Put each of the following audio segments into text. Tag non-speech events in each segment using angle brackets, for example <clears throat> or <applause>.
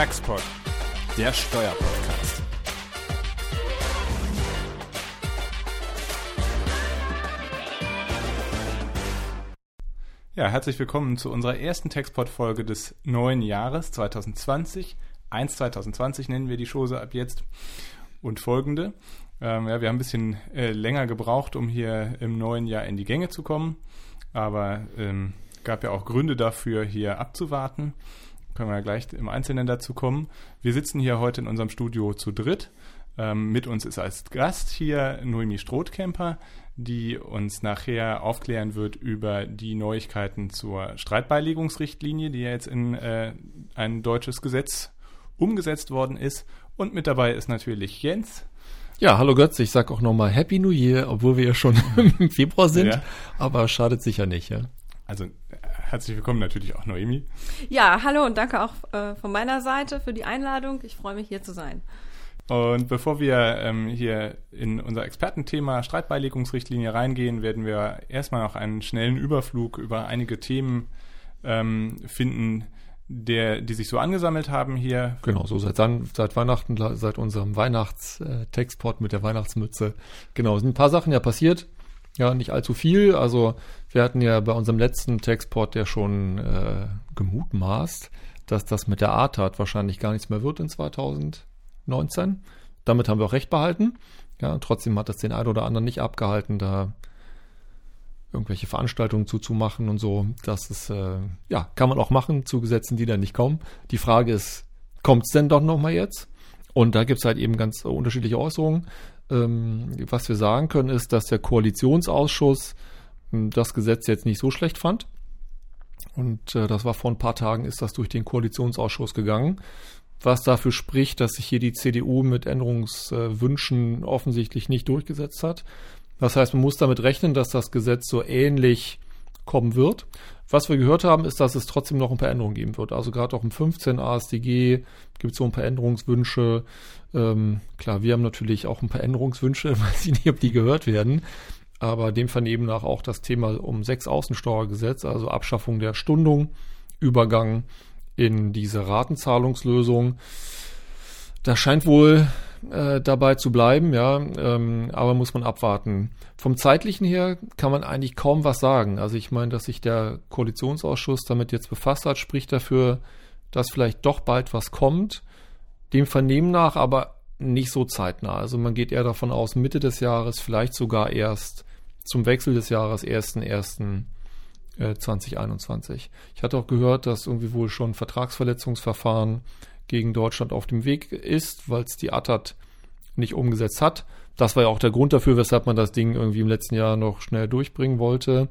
Taxpod, der Steuerpodcast. Ja, herzlich willkommen zu unserer ersten Taxpod-Folge des neuen Jahres 2020. 1 2020 nennen wir die Chose ab jetzt. Und folgende. Ähm, ja, wir haben ein bisschen äh, länger gebraucht, um hier im neuen Jahr in die Gänge zu kommen. Aber ähm, gab ja auch Gründe dafür, hier abzuwarten. Können wir ja gleich im Einzelnen dazu kommen. Wir sitzen hier heute in unserem Studio zu dritt. Ähm, mit uns ist als Gast hier Noemi Strothkemper, die uns nachher aufklären wird über die Neuigkeiten zur Streitbeilegungsrichtlinie, die ja jetzt in äh, ein deutsches Gesetz umgesetzt worden ist. Und mit dabei ist natürlich Jens. Ja, hallo Götz, ich sag auch nochmal Happy New Year, obwohl wir ja schon <laughs> im Februar sind, ja. aber schadet sicher nicht, ja. Also herzlich willkommen natürlich auch Noemi. Ja, hallo und danke auch äh, von meiner Seite für die Einladung. Ich freue mich hier zu sein. Und bevor wir ähm, hier in unser Expertenthema Streitbeilegungsrichtlinie reingehen, werden wir erstmal noch einen schnellen Überflug über einige Themen ähm, finden, der, die sich so angesammelt haben hier. Genau, so seit, seit Weihnachten, seit unserem Weihnachtstextport mit der Weihnachtsmütze. Genau, sind ein paar Sachen ja passiert. Ja, nicht allzu viel. Also wir hatten ja bei unserem letzten Textport ja schon äh, gemutmaßt, dass das mit der ATAT wahrscheinlich gar nichts mehr wird in 2019. Damit haben wir auch recht behalten. Ja, trotzdem hat das den einen oder anderen nicht abgehalten, da irgendwelche Veranstaltungen zuzumachen und so. Das ist, äh, ja, kann man auch machen zu Gesetzen, die dann nicht kommen. Die Frage ist, kommt es denn doch nochmal jetzt? Und da gibt es halt eben ganz unterschiedliche Äußerungen. Ähm, was wir sagen können, ist, dass der Koalitionsausschuss das Gesetz jetzt nicht so schlecht fand. Und äh, das war vor ein paar Tagen, ist das durch den Koalitionsausschuss gegangen. Was dafür spricht, dass sich hier die CDU mit Änderungswünschen offensichtlich nicht durchgesetzt hat. Das heißt, man muss damit rechnen, dass das Gesetz so ähnlich kommen wird. Was wir gehört haben, ist, dass es trotzdem noch ein paar Änderungen geben wird. Also gerade auch im 15 ASDG gibt es so ein paar Änderungswünsche. Ähm, klar, wir haben natürlich auch ein paar Änderungswünsche, <laughs> weiß ich nicht, ob die gehört werden. Aber dem vernehmen nach auch das Thema um sechs Außensteuergesetz, also Abschaffung der Stundung, Übergang in diese Ratenzahlungslösung. Das scheint wohl äh, dabei zu bleiben, ja, ähm, aber muss man abwarten. Vom zeitlichen her kann man eigentlich kaum was sagen. Also ich meine, dass sich der Koalitionsausschuss damit jetzt befasst hat, spricht dafür, dass vielleicht doch bald was kommt. Dem Vernehmen nach aber nicht so zeitnah. Also man geht eher davon aus, Mitte des Jahres, vielleicht sogar erst zum Wechsel des Jahres 1.1.2021. Äh, ich hatte auch gehört, dass irgendwie wohl schon Vertragsverletzungsverfahren gegen Deutschland auf dem Weg ist, weil es die ATAT nicht umgesetzt hat. Das war ja auch der Grund dafür, weshalb man das Ding irgendwie im letzten Jahr noch schnell durchbringen wollte.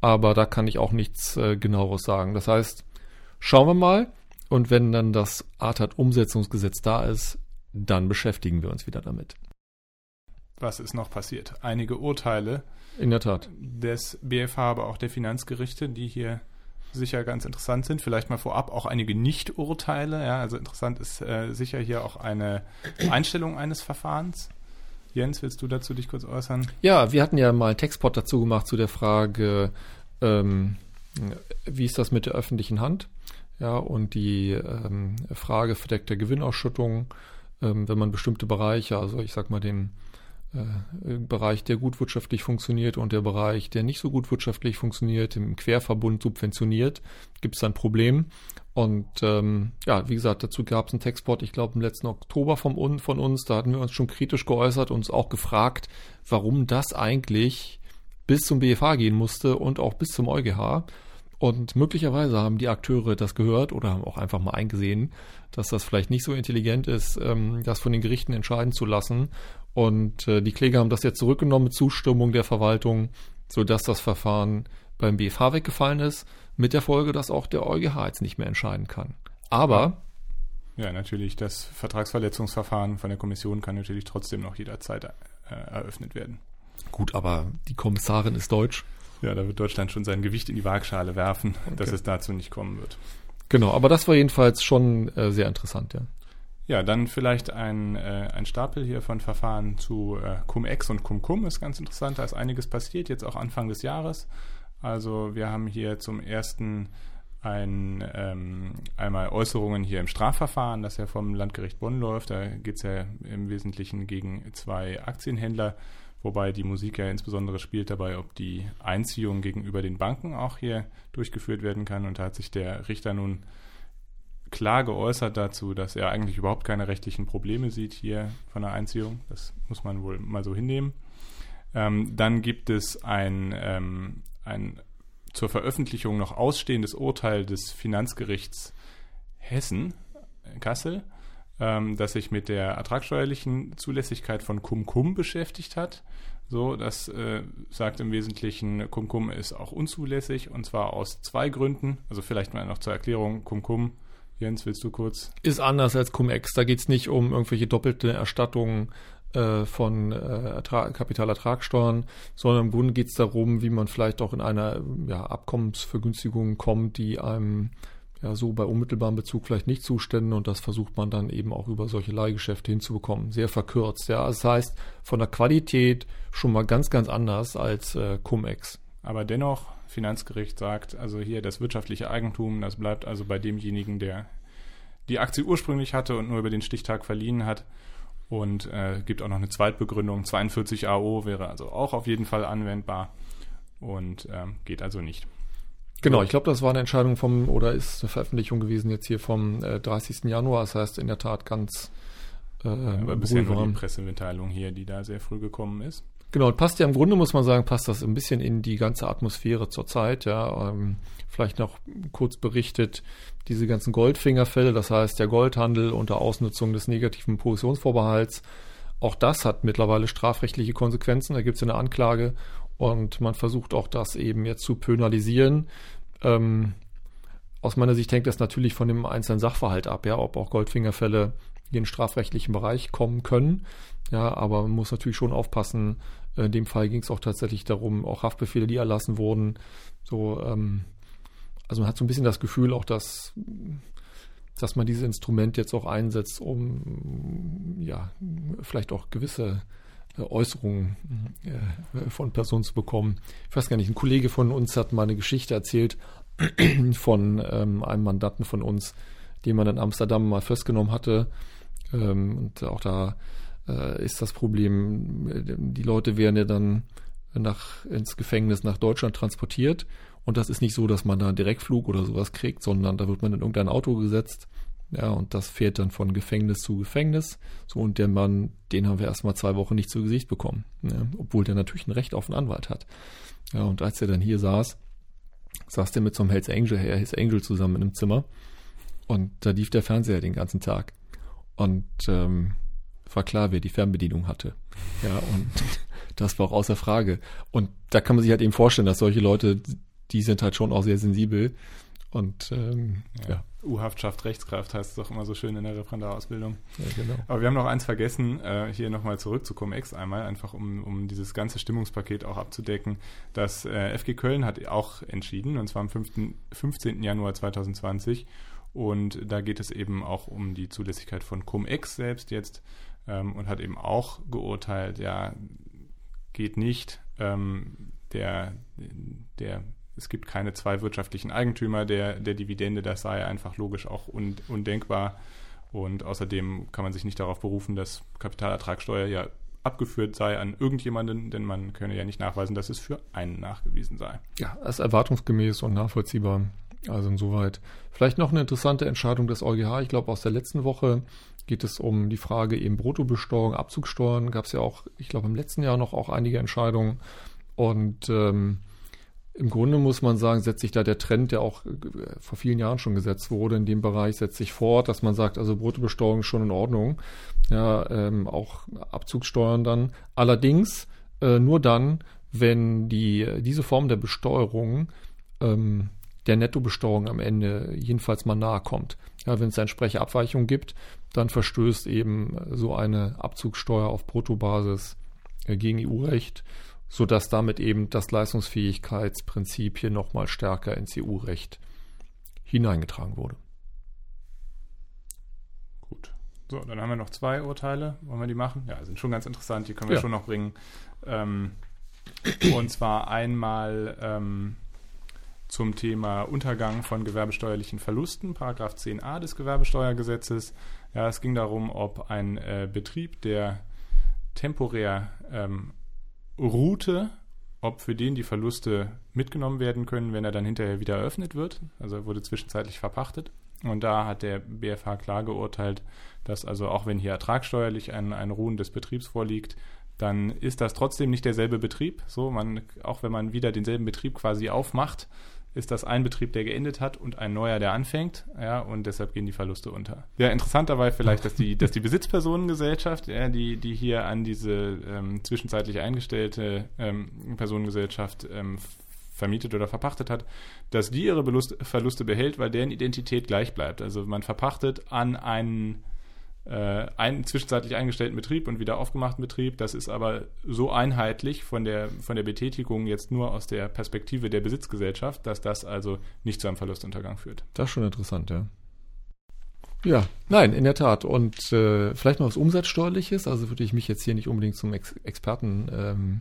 Aber da kann ich auch nichts äh, genaueres sagen. Das heißt, schauen wir mal. Und wenn dann das ATAT-Umsetzungsgesetz da ist, dann beschäftigen wir uns wieder damit. Was ist noch passiert? Einige Urteile. In der Tat. Des BFH, aber auch der Finanzgerichte, die hier sicher ganz interessant sind. Vielleicht mal vorab auch einige Nicht-Urteile. Ja, also interessant ist äh, sicher hier auch eine Einstellung eines Verfahrens. Jens, willst du dazu dich kurz äußern? Ja, wir hatten ja mal einen Textpot dazu gemacht zu der Frage, ähm, wie ist das mit der öffentlichen Hand? Ja, und die ähm, Frage verdeckter Gewinnausschüttung, ähm, wenn man bestimmte Bereiche, also ich sag mal den Bereich, der gut wirtschaftlich funktioniert und der Bereich, der nicht so gut wirtschaftlich funktioniert, im Querverbund subventioniert, gibt es ein Problem. Und ähm, ja, wie gesagt, dazu gab es einen Textport, ich glaube im letzten Oktober vom, von uns, da hatten wir uns schon kritisch geäußert und uns auch gefragt, warum das eigentlich bis zum BFH gehen musste und auch bis zum EuGH. Und möglicherweise haben die Akteure das gehört oder haben auch einfach mal eingesehen, dass das vielleicht nicht so intelligent ist, ähm, das von den Gerichten entscheiden zu lassen und äh, die Kläger haben das jetzt zurückgenommen mit Zustimmung der Verwaltung, sodass das Verfahren beim BFH weggefallen ist, mit der Folge, dass auch der EuGH jetzt nicht mehr entscheiden kann. Aber ja, natürlich, das Vertragsverletzungsverfahren von der Kommission kann natürlich trotzdem noch jederzeit äh, eröffnet werden. Gut, aber die Kommissarin ist deutsch. Ja, da wird Deutschland schon sein Gewicht in die Waagschale werfen, okay. dass es dazu nicht kommen wird. Genau, aber das war jedenfalls schon äh, sehr interessant, ja. Ja, dann vielleicht ein, äh, ein Stapel hier von Verfahren zu äh, Cum-Ex und Cum-Cum ist ganz interessant. Da ist einiges passiert, jetzt auch Anfang des Jahres. Also wir haben hier zum ersten ein, ähm, einmal Äußerungen hier im Strafverfahren, das ja vom Landgericht Bonn läuft. Da geht es ja im Wesentlichen gegen zwei Aktienhändler, wobei die Musik ja insbesondere spielt dabei, ob die Einziehung gegenüber den Banken auch hier durchgeführt werden kann. Und da hat sich der Richter nun klar geäußert dazu, dass er eigentlich überhaupt keine rechtlichen Probleme sieht hier von der Einziehung. Das muss man wohl mal so hinnehmen. Ähm, dann gibt es ein, ähm, ein zur Veröffentlichung noch ausstehendes Urteil des Finanzgerichts Hessen, äh, Kassel, ähm, das sich mit der ertragssteuerlichen Zulässigkeit von Cum-Cum beschäftigt hat. So, das äh, sagt im Wesentlichen, Cum-Cum ist auch unzulässig und zwar aus zwei Gründen. Also vielleicht mal noch zur Erklärung, Cum-Cum Jens, willst du kurz? Ist anders als Cum-Ex. Da geht es nicht um irgendwelche doppelte Erstattungen äh, von äh, Kapitalertragssteuern, sondern im Grunde geht es darum, wie man vielleicht auch in einer ja, Abkommensvergünstigung kommt, die einem ja so bei unmittelbarem Bezug vielleicht nicht zustände und das versucht man dann eben auch über solche Leihgeschäfte hinzubekommen. Sehr verkürzt. Ja, das heißt von der Qualität schon mal ganz, ganz anders als äh, Cum-Ex. Aber dennoch Finanzgericht sagt, also hier das wirtschaftliche Eigentum, das bleibt also bei demjenigen, der die Aktie ursprünglich hatte und nur über den Stichtag verliehen hat. Und äh, gibt auch noch eine Zweitbegründung. 42 AO wäre also auch auf jeden Fall anwendbar und ähm, geht also nicht. Genau, ich glaube, das war eine Entscheidung vom, oder ist eine Veröffentlichung gewesen jetzt hier vom äh, 30. Januar. Das heißt in der Tat ganz äh, ja, bisher nur die Pressemitteilung hier, die da sehr früh gekommen ist. Genau, passt ja im Grunde, muss man sagen, passt das ein bisschen in die ganze Atmosphäre zur Zeit. Ja, ähm, vielleicht noch kurz berichtet, diese ganzen Goldfingerfälle, das heißt der Goldhandel unter Ausnutzung des negativen Positionsvorbehalts. Auch das hat mittlerweile strafrechtliche Konsequenzen. Da gibt es eine Anklage und man versucht auch das eben jetzt zu penalisieren. Ähm, aus meiner Sicht hängt das natürlich von dem einzelnen Sachverhalt ab, ja, ob auch Goldfingerfälle in den strafrechtlichen Bereich kommen können. Ja, aber man muss natürlich schon aufpassen. In dem Fall ging es auch tatsächlich darum, auch Haftbefehle, die erlassen wurden. So, ähm, also man hat so ein bisschen das Gefühl auch, dass, dass man dieses Instrument jetzt auch einsetzt, um ja vielleicht auch gewisse äh, Äußerungen äh, von Personen zu bekommen. Ich weiß gar nicht, ein Kollege von uns hat mal eine Geschichte erzählt <clears throat> von ähm, einem Mandanten von uns, den man in Amsterdam mal festgenommen hatte. Ähm, und auch da äh, ist das Problem, die Leute werden ja dann nach, ins Gefängnis nach Deutschland transportiert. Und das ist nicht so, dass man da einen Direktflug oder sowas kriegt, sondern da wird man in irgendein Auto gesetzt. Ja, und das fährt dann von Gefängnis zu Gefängnis. So, und der Mann, den haben wir erstmal zwei Wochen nicht zu Gesicht bekommen. Ja, obwohl der natürlich ein Recht auf einen Anwalt hat. Ja, und als er dann hier saß, saß der mit so einem Hells Angel, Hells Angel zusammen in einem Zimmer. Und da lief der Fernseher den ganzen Tag. Und ähm, war klar, wer die Fernbedienung hatte. Ja, und <laughs> das war auch außer Frage. Und da kann man sich halt eben vorstellen, dass solche Leute, die sind halt schon auch sehr sensibel. Und ähm, ja. ja. U-Haft schafft Rechtskraft, heißt es doch immer so schön in der Referendarausbildung. Ja, genau. Aber wir haben noch eins vergessen, äh, hier nochmal zurück zu Cum-Ex einmal, einfach um, um dieses ganze Stimmungspaket auch abzudecken. Das äh, FG Köln hat auch entschieden, und zwar am 5., 15. Januar 2020. Und da geht es eben auch um die Zulässigkeit von Cum-Ex selbst jetzt ähm, und hat eben auch geurteilt, ja, geht nicht. Ähm, der, der, es gibt keine zwei wirtschaftlichen Eigentümer der, der Dividende, das sei einfach logisch auch un, undenkbar. Und außerdem kann man sich nicht darauf berufen, dass Kapitalertragssteuer ja abgeführt sei an irgendjemanden, denn man könne ja nicht nachweisen, dass es für einen nachgewiesen sei. Ja, das ist erwartungsgemäß und nachvollziehbar. Also insoweit. Vielleicht noch eine interessante Entscheidung des EuGH, ich glaube aus der letzten Woche geht es um die Frage eben Bruttobesteuerung, Abzugssteuern. Gab es ja auch, ich glaube, im letzten Jahr noch auch einige Entscheidungen. Und ähm, im Grunde muss man sagen, setzt sich da der Trend, der auch äh, vor vielen Jahren schon gesetzt wurde, in dem Bereich setzt sich fort, dass man sagt, also Bruttobesteuerung ist schon in Ordnung. Ja, ähm, auch Abzugssteuern dann. Allerdings äh, nur dann, wenn die, diese Form der Besteuerung ähm, der Nettobesteuerung am Ende jedenfalls mal nahe kommt. Ja, wenn es entsprechende Abweichungen gibt, dann verstößt eben so eine Abzugssteuer auf Bruttobasis äh, gegen EU-Recht, sodass damit eben das Leistungsfähigkeitsprinzip hier nochmal stärker ins EU-Recht hineingetragen wurde. Gut. So, dann haben wir noch zwei Urteile. Wollen wir die machen? Ja, sind schon ganz interessant. Die können wir ja. schon noch bringen. Ähm, und zwar einmal ähm, zum Thema Untergang von gewerbesteuerlichen Verlusten, Paragraph 10a des Gewerbesteuergesetzes. Ja, es ging darum, ob ein äh, Betrieb, der temporär ähm, ruhte, ob für den die Verluste mitgenommen werden können, wenn er dann hinterher wieder eröffnet wird. Also er wurde zwischenzeitlich verpachtet. Und da hat der BFH klar geurteilt, dass also auch wenn hier ertragssteuerlich ein, ein Ruhen des Betriebs vorliegt, dann ist das trotzdem nicht derselbe Betrieb. So, man, auch wenn man wieder denselben Betrieb quasi aufmacht, ist das ein Betrieb, der geendet hat und ein neuer, der anfängt, ja, und deshalb gehen die Verluste unter. Ja, interessant dabei vielleicht, dass die, dass die Besitzpersonengesellschaft, ja, die, die hier an diese ähm, zwischenzeitlich eingestellte ähm, Personengesellschaft ähm, vermietet oder verpachtet hat, dass die ihre Belust Verluste behält, weil deren Identität gleich bleibt. Also man verpachtet an einen äh, einen zwischenzeitlich eingestellten Betrieb und wieder aufgemachten Betrieb. Das ist aber so einheitlich von der, von der Betätigung jetzt nur aus der Perspektive der Besitzgesellschaft, dass das also nicht zu einem Verlustuntergang führt. Das ist schon interessant, ja. Ja, nein, in der Tat. Und äh, vielleicht noch was Umsatzsteuerliches. Also würde ich mich jetzt hier nicht unbedingt zum Ex Experten ähm,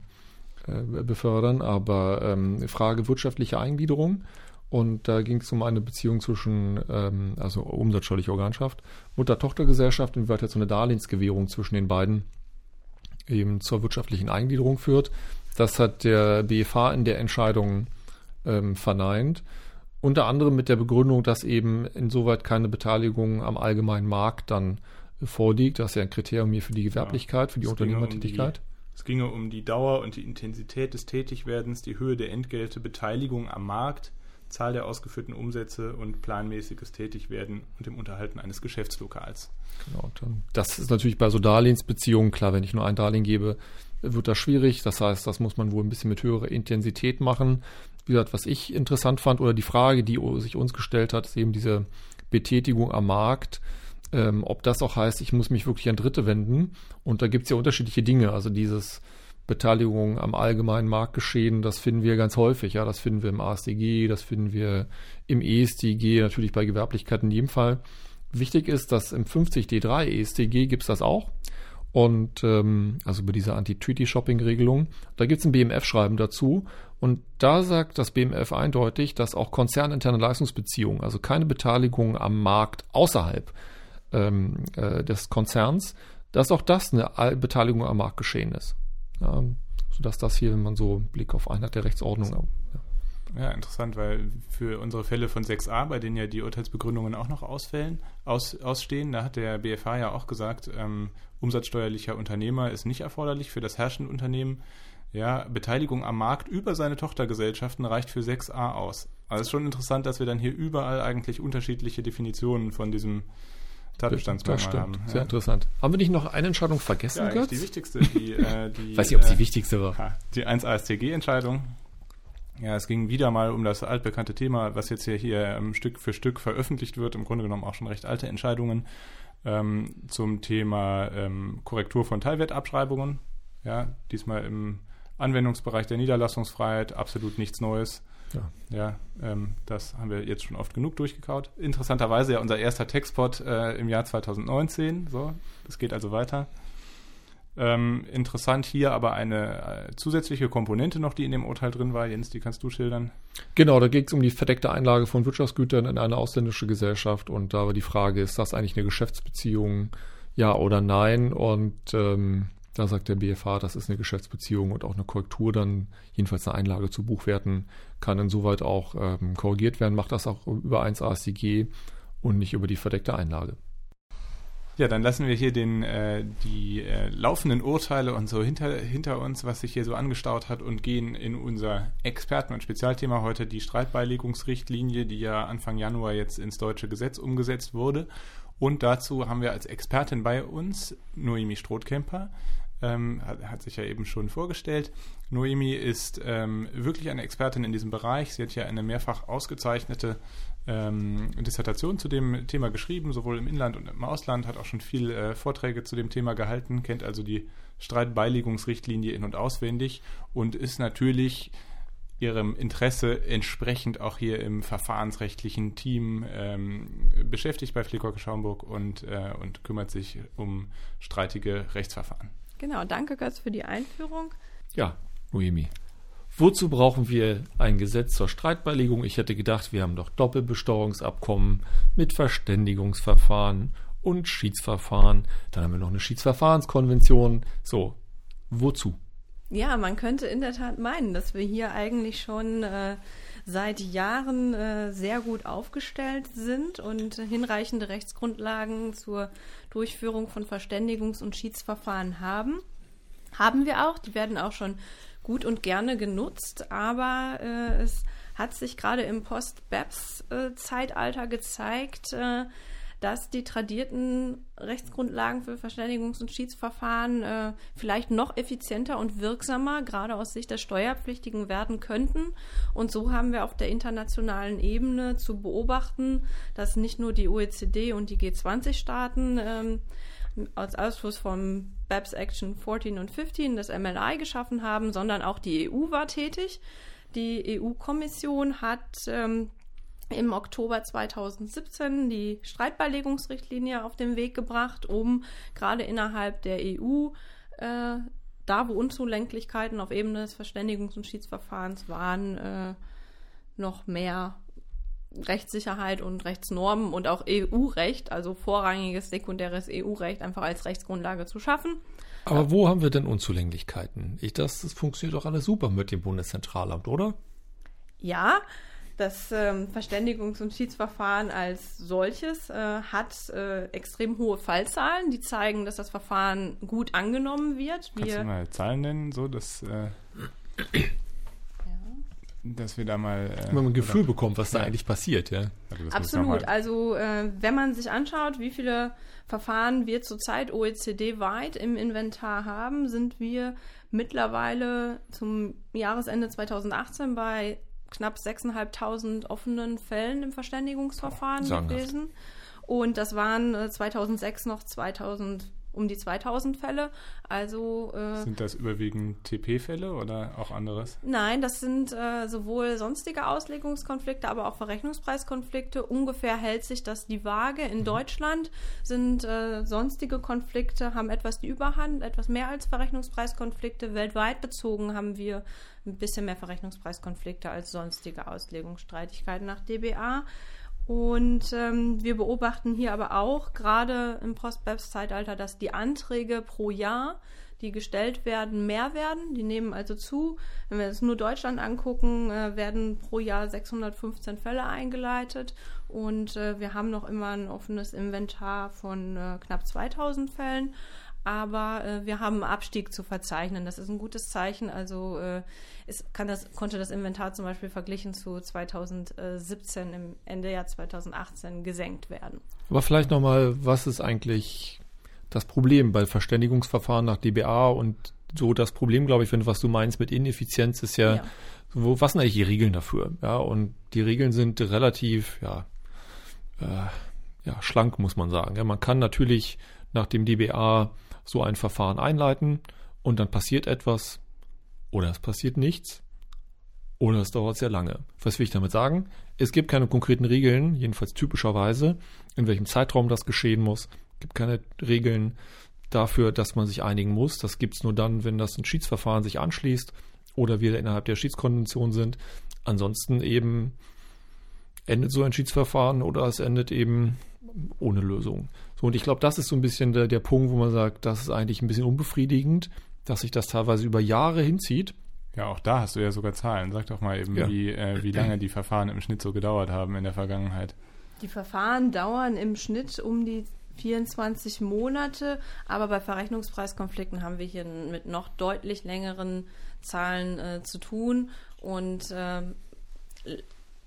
äh, befördern, aber ähm, Frage wirtschaftliche Eingliederung. Und da ging es um eine Beziehung zwischen, ähm, also umsatzsteuerliche Organschaft, Mutter-Tochter-Gesellschaft, inwieweit jetzt so eine Darlehensgewährung zwischen den beiden eben zur wirtschaftlichen Eingliederung führt. Das hat der BFH in der Entscheidung ähm, verneint. Unter anderem mit der Begründung, dass eben insoweit keine Beteiligung am allgemeinen Markt dann vorliegt. Das ist ja ein Kriterium hier für die Gewerblichkeit, für die Unternehmertätigkeit. Um es ginge um die Dauer und die Intensität des Tätigwerdens, die Höhe der Entgelte, Beteiligung am Markt, Zahl der ausgeführten Umsätze und planmäßiges Tätigwerden und dem Unterhalten eines Geschäftslokals. Genau, das ist natürlich bei so Darlehensbeziehungen klar, wenn ich nur ein Darlehen gebe, wird das schwierig. Das heißt, das muss man wohl ein bisschen mit höherer Intensität machen. Wie gesagt, was ich interessant fand oder die Frage, die sich uns gestellt hat, ist eben diese Betätigung am Markt. Ähm, ob das auch heißt, ich muss mich wirklich an Dritte wenden. Und da gibt es ja unterschiedliche Dinge. Also dieses Beteiligung am allgemeinen Marktgeschehen, das finden wir ganz häufig. Ja, das finden wir im ASDG, das finden wir im ESDG, natürlich bei Gewerblichkeit in jedem Fall. Wichtig ist, dass im 50D3 ESDG gibt es das auch. Und ähm, also über diese Anti-Treaty-Shopping-Regelung. Da gibt es ein BMF-Schreiben dazu. Und da sagt das BMF eindeutig, dass auch konzerninterne Leistungsbeziehungen, also keine Beteiligung am Markt außerhalb ähm, äh, des Konzerns, dass auch das eine Beteiligung am Marktgeschehen ist. Ja, sodass das hier, wenn man so Blick auf Einheit der Rechtsordnung. Ja. ja, interessant, weil für unsere Fälle von 6a, bei denen ja die Urteilsbegründungen auch noch ausfällen, aus, ausstehen, da hat der BFH ja auch gesagt, ähm, umsatzsteuerlicher Unternehmer ist nicht erforderlich für das herrschende Unternehmen. Ja, Beteiligung am Markt über seine Tochtergesellschaften reicht für 6a aus. Also es ist schon interessant, dass wir dann hier überall eigentlich unterschiedliche Definitionen von diesem Tatbestandsmerkmal haben. Sehr ja. interessant. Haben wir nicht noch eine Entscheidung vergessen, ja, Götz? die wichtigste. Die, äh, die, <laughs> Weiß nicht, ob es die äh, wichtigste war. Die 1 ASTG-Entscheidung. Ja, es ging wieder mal um das altbekannte Thema, was jetzt hier, hier ähm, Stück für Stück veröffentlicht wird, im Grunde genommen auch schon recht alte Entscheidungen ähm, zum Thema ähm, Korrektur von Teilwertabschreibungen. Ja, diesmal im Anwendungsbereich der Niederlassungsfreiheit, absolut nichts Neues. Ja, ja ähm, das haben wir jetzt schon oft genug durchgekaut. Interessanterweise ja unser erster Textpot äh, im Jahr 2019. So, es geht also weiter. Ähm, interessant hier aber eine äh, zusätzliche Komponente noch, die in dem Urteil drin war. Jens, die kannst du schildern. Genau, da ging es um die verdeckte Einlage von Wirtschaftsgütern in eine ausländische Gesellschaft und da war die Frage, ist das eigentlich eine Geschäftsbeziehung, ja oder nein? Und ähm, da sagt der BFH, das ist eine Geschäftsbeziehung und auch eine Korrektur dann, jedenfalls eine Einlage zu Buchwerten, kann insoweit auch ähm, korrigiert werden, macht das auch über 1 ASDG und nicht über die verdeckte Einlage. Ja, dann lassen wir hier den, äh, die äh, laufenden Urteile und so hinter, hinter uns, was sich hier so angestaut hat, und gehen in unser Experten- und Spezialthema heute, die Streitbeilegungsrichtlinie, die ja Anfang Januar jetzt ins deutsche Gesetz umgesetzt wurde. Und dazu haben wir als Expertin bei uns Noemi Strothkemper ähm, hat, hat, sich ja eben schon vorgestellt. Noemi ist ähm, wirklich eine Expertin in diesem Bereich. Sie hat ja eine mehrfach ausgezeichnete ähm, Dissertation zu dem Thema geschrieben, sowohl im Inland und im Ausland, hat auch schon viele äh, Vorträge zu dem Thema gehalten, kennt also die Streitbeilegungsrichtlinie in- und auswendig und ist natürlich ihrem Interesse entsprechend auch hier im verfahrensrechtlichen Team ähm, beschäftigt bei Flickor Schaumburg und, äh, und kümmert sich um streitige Rechtsverfahren. Genau, danke Götz für die Einführung. Ja, Noemi. Wozu brauchen wir ein Gesetz zur Streitbeilegung? Ich hätte gedacht, wir haben doch Doppelbesteuerungsabkommen mit Verständigungsverfahren und Schiedsverfahren. Dann haben wir noch eine Schiedsverfahrenskonvention. So, wozu? Ja, man könnte in der Tat meinen, dass wir hier eigentlich schon äh, seit Jahren äh, sehr gut aufgestellt sind und hinreichende Rechtsgrundlagen zur Durchführung von Verständigungs- und Schiedsverfahren haben. Haben wir auch, die werden auch schon gut und gerne genutzt, aber äh, es hat sich gerade im Post-BEPS-Zeitalter gezeigt, äh, dass die tradierten Rechtsgrundlagen für Verständigungs- und Schiedsverfahren äh, vielleicht noch effizienter und wirksamer, gerade aus Sicht der Steuerpflichtigen, werden könnten. Und so haben wir auf der internationalen Ebene zu beobachten, dass nicht nur die OECD und die G20-Staaten ähm, als Ausfluss vom BEPS Action 14 und 15 das MLI geschaffen haben, sondern auch die EU war tätig. Die EU-Kommission hat ähm, im Oktober 2017 die Streitbeilegungsrichtlinie auf den Weg gebracht, um gerade innerhalb der EU äh, da, wo Unzulänglichkeiten auf Ebene des Verständigungs- und Schiedsverfahrens waren, äh, noch mehr Rechtssicherheit und Rechtsnormen und auch EU-Recht, also vorrangiges sekundäres EU-Recht, einfach als Rechtsgrundlage zu schaffen. Aber wo haben wir denn Unzulänglichkeiten? Ich, das, das funktioniert doch alles super mit dem Bundeszentralamt, oder? Ja, das ähm, Verständigungs- und Schiedsverfahren als solches äh, hat äh, extrem hohe Fallzahlen, die zeigen, dass das Verfahren gut angenommen wird. Kannst Wir, du mal Zahlen nennen, so dass, äh, dass wir da mal. Äh, Wenn man ein Gefühl oder- bekommt, was da Ja. eigentlich passiert, ja. Also Absolut. Also äh, wenn man sich anschaut, wie viele Verfahren wir zurzeit OECD-weit im Inventar haben, sind wir mittlerweile zum Jahresende 2018 bei knapp 6.500 offenen Fällen im Verständigungsverfahren Sagenhaft. gewesen. Und das waren äh, 2006 noch 2000 um die 2000 Fälle. Also äh, Sind das überwiegend TP-Fälle oder auch anderes? Nein, das sind äh, sowohl sonstige Auslegungskonflikte, aber auch Verrechnungspreiskonflikte. Ungefähr hält sich das die Waage. In Deutschland sind äh, sonstige Konflikte, haben etwas die Überhand, etwas mehr als Verrechnungspreiskonflikte. Weltweit bezogen haben wir ein bisschen mehr Verrechnungspreiskonflikte als sonstige Auslegungsstreitigkeiten nach DBA. Und ähm, wir beobachten hier aber auch gerade im Post-BEPS-Zeitalter, dass die Anträge pro Jahr, die gestellt werden, mehr werden. Die nehmen also zu. Wenn wir jetzt nur Deutschland angucken, äh, werden pro Jahr 615 Fälle eingeleitet. Und äh, wir haben noch immer ein offenes Inventar von äh, knapp 2000 Fällen. Aber äh, wir haben einen Abstieg zu verzeichnen. Das ist ein gutes Zeichen. Also äh, es kann das, konnte das Inventar zum Beispiel verglichen zu 2017 im Ende Jahr 2018 gesenkt werden. Aber vielleicht nochmal, was ist eigentlich das Problem bei Verständigungsverfahren nach DBA und so das Problem, glaube ich, wenn was du meinst mit Ineffizienz ist ja, Ja. wo, was sind eigentlich die Regeln dafür? Ja, und die Regeln sind relativ, ja, äh, ja, schlank, muss man sagen. Ja, man kann natürlich nach dem DBA so ein Verfahren einleiten und dann passiert etwas oder es passiert nichts oder es dauert sehr lange. Was will ich damit sagen? Es gibt keine konkreten Regeln, jedenfalls typischerweise, in welchem Zeitraum das geschehen muss. Es gibt keine Regeln dafür, dass man sich einigen muss. Das gibt es nur dann, wenn das ein Schiedsverfahren sich anschließt oder wir innerhalb der Schiedskonvention sind. Ansonsten eben endet so ein Schiedsverfahren oder es endet eben ohne Lösung. So, und ich glaube, das ist so ein bisschen der, der Punkt, wo man sagt, das ist eigentlich ein bisschen unbefriedigend, dass sich das teilweise über Jahre hinzieht. Ja, auch da hast du ja sogar Zahlen. Sag doch mal eben, Ja. wie, äh, wie <clears throat> lange die Verfahren im Schnitt so gedauert haben in der Vergangenheit. Die Verfahren dauern im Schnitt um die 24 Monate, aber bei Verrechnungspreiskonflikten haben wir hier mit noch deutlich längeren Zahlen äh, zu tun. Und ähm,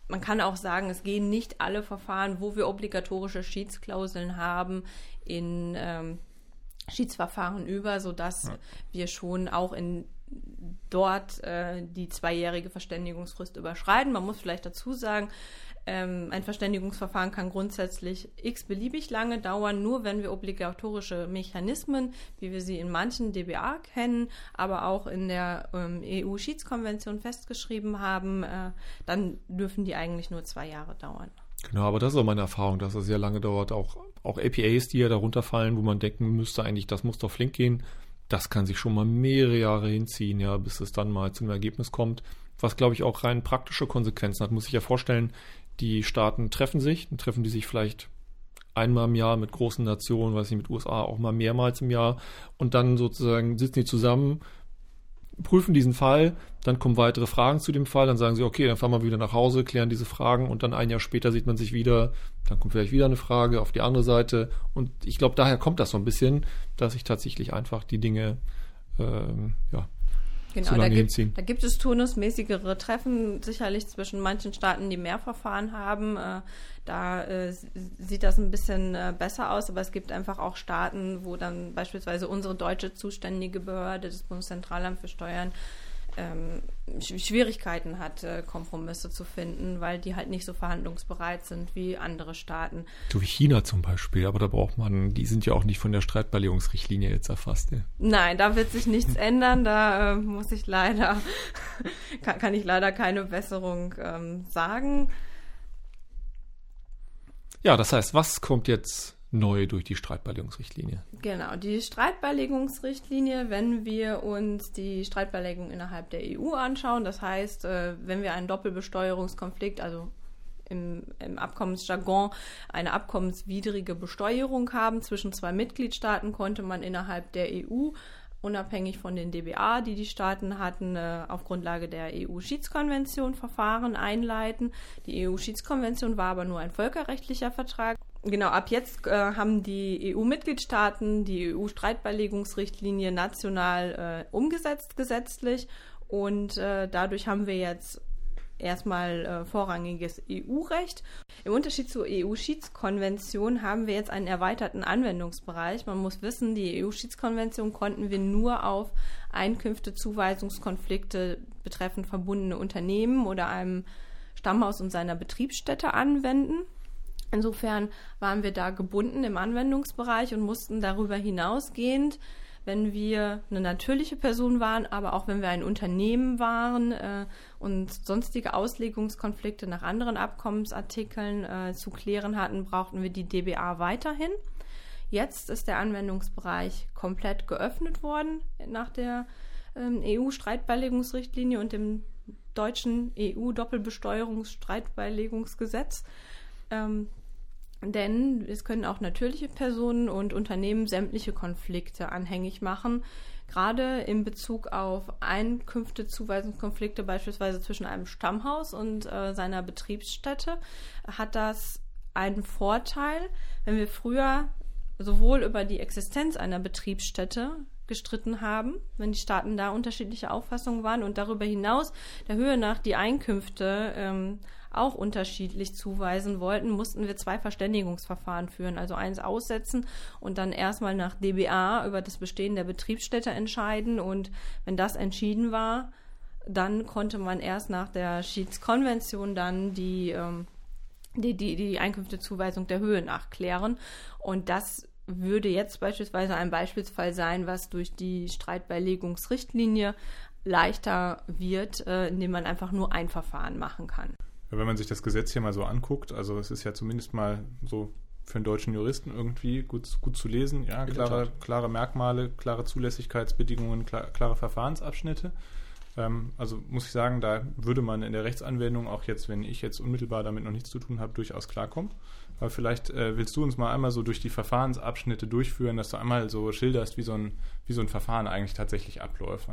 man kann auch sagen, es gehen nicht alle Verfahren, wo wir obligatorische Schiedsklauseln haben, in ähm, Schiedsverfahren über, sodass Ja. wir schon auch in dort äh, die zweijährige Verständigungsfrist überschreiten. Man muss vielleicht dazu sagen, ähm, ein Verständigungsverfahren kann grundsätzlich x-beliebig lange dauern, nur wenn wir obligatorische Mechanismen, wie wir sie in manchen DBA kennen, aber auch in der ähm, EU-Schiedskonvention festgeschrieben haben, äh, dann dürfen die eigentlich nur zwei Jahre dauern. Genau, aber das ist auch meine Erfahrung, dass es sehr lange dauert. Auch, auch APAs, die ja darunter fallen, wo man denken müsste, eigentlich, das muss doch flink gehen. das kann sich schon mal mehrere Jahre hinziehen, ja, bis es dann mal zu einem Ergebnis kommt. Was, glaube ich, auch rein praktische Konsequenzen hat. Muss ich ja vorstellen, die Staaten treffen sich, dann treffen die sich vielleicht einmal im Jahr mit großen Nationen, weiß ich, mit USA auch mal mehrmals im Jahr. Und dann sozusagen sitzen die zusammen, prüfen diesen Fall, dann kommen weitere Fragen zu dem Fall, dann sagen sie, okay, dann fahren wir wieder nach Hause, klären diese Fragen und dann ein Jahr später sieht man sich wieder, dann kommt vielleicht wieder eine Frage auf die andere Seite. Und ich glaube, daher kommt das so ein bisschen, dass sich tatsächlich einfach die Dinge ähm, ja, Genau, da gibt, da gibt, es turnusmäßigere Treffen, sicherlich zwischen manchen Staaten, die mehr Verfahren haben. Äh, da äh, sieht das ein bisschen äh, besser aus, aber es gibt einfach auch Staaten, wo dann beispielsweise unsere deutsche zuständige Behörde, das Bundeszentralamt für Steuern, ähm, Schwierigkeiten hat, äh, Kompromisse zu finden, weil die halt nicht so verhandlungsbereit sind wie andere Staaten. So wie China zum Beispiel, aber da braucht man, die sind ja auch nicht von der Streitbeilegungsrichtlinie jetzt erfasst. Ja. Nein, da wird sich nichts <laughs> ändern, da äh, muss ich leider, <laughs> kann, kann, ich leider keine Besserung ähm, sagen. Ja, das heißt, was kommt jetzt neu durch die Streitbeilegungsrichtlinie. Genau, die Streitbeilegungsrichtlinie, wenn wir uns die Streitbeilegung innerhalb der EU anschauen, das heißt, äh, wenn wir einen Doppelbesteuerungskonflikt, also im, im Abkommensjargon eine abkommenswidrige Besteuerung haben zwischen zwei Mitgliedstaaten, konnte man innerhalb der EU unabhängig von den DBA, die die Staaten hatten, äh, auf Grundlage der EU-Schiedskonvention Verfahren einleiten. Die EU-Schiedskonvention war aber nur ein völkerrechtlicher Vertrag Genau, ab jetzt äh, haben die EU-Mitgliedstaaten die EU-Streitbeilegungsrichtlinie national äh, umgesetzt gesetzlich und äh, dadurch haben wir jetzt erstmal äh, vorrangiges EU-Recht. Im Unterschied zur EU-Schiedskonvention haben wir jetzt einen erweiterten Anwendungsbereich. Man muss wissen, die EU-Schiedskonvention konnten wir nur auf Einkünfte, Zuweisungskonflikte betreffend verbundene Unternehmen oder einem Stammhaus und seiner Betriebsstätte anwenden. Insofern waren wir da gebunden im Anwendungsbereich und mussten darüber hinausgehend, wenn wir eine natürliche Person waren, aber auch wenn wir ein Unternehmen waren äh, und sonstige Auslegungskonflikte nach anderen Abkommensartikeln äh, zu klären hatten, brauchten wir die DBA weiterhin. Jetzt ist der Anwendungsbereich komplett geöffnet worden nach der ähm, EU-Streitbeilegungsrichtlinie und dem deutschen EU-Doppelbesteuerungsstreitbeilegungsgesetz. Ähm, denn es können auch natürliche Personen und Unternehmen sämtliche Konflikte anhängig machen. Gerade in Bezug auf Einkünfte, Zuweisungskonflikte beispielsweise zwischen einem Stammhaus und äh, seiner Betriebsstätte hat das einen Vorteil, wenn wir früher sowohl über die Existenz einer Betriebsstätte gestritten haben, wenn die Staaten da unterschiedliche Auffassungen waren und darüber hinaus der Höhe nach die Einkünfte ähm, auch unterschiedlich zuweisen wollten, mussten wir zwei Verständigungsverfahren führen. Also eins aussetzen und dann erstmal nach DBA über das Bestehen der Betriebsstätte entscheiden. Und wenn das entschieden war, dann konnte man erst nach der Schiedskonvention dann die, ähm, die, die, die Einkünftezuweisung der Höhe nachklären. Und das würde jetzt beispielsweise ein Beispielsfall sein, was durch die Streitbeilegungsrichtlinie leichter wird, äh, indem man einfach nur ein Verfahren machen kann. Wenn man sich das Gesetz hier mal so anguckt, also es ist ja zumindest mal so für einen deutschen Juristen irgendwie gut, gut zu lesen. Ja, klare, klare Merkmale, klare Zulässigkeitsbedingungen, klar, klare Verfahrensabschnitte. Ähm, also muss ich sagen, da würde man in der Rechtsanwendung auch jetzt, wenn ich jetzt unmittelbar damit noch nichts zu tun habe, durchaus klarkommen. Aber vielleicht äh, willst du uns mal einmal so durch die Verfahrensabschnitte durchführen, dass du einmal so schilderst, wie so ein, wie so ein Verfahren eigentlich tatsächlich abläuft.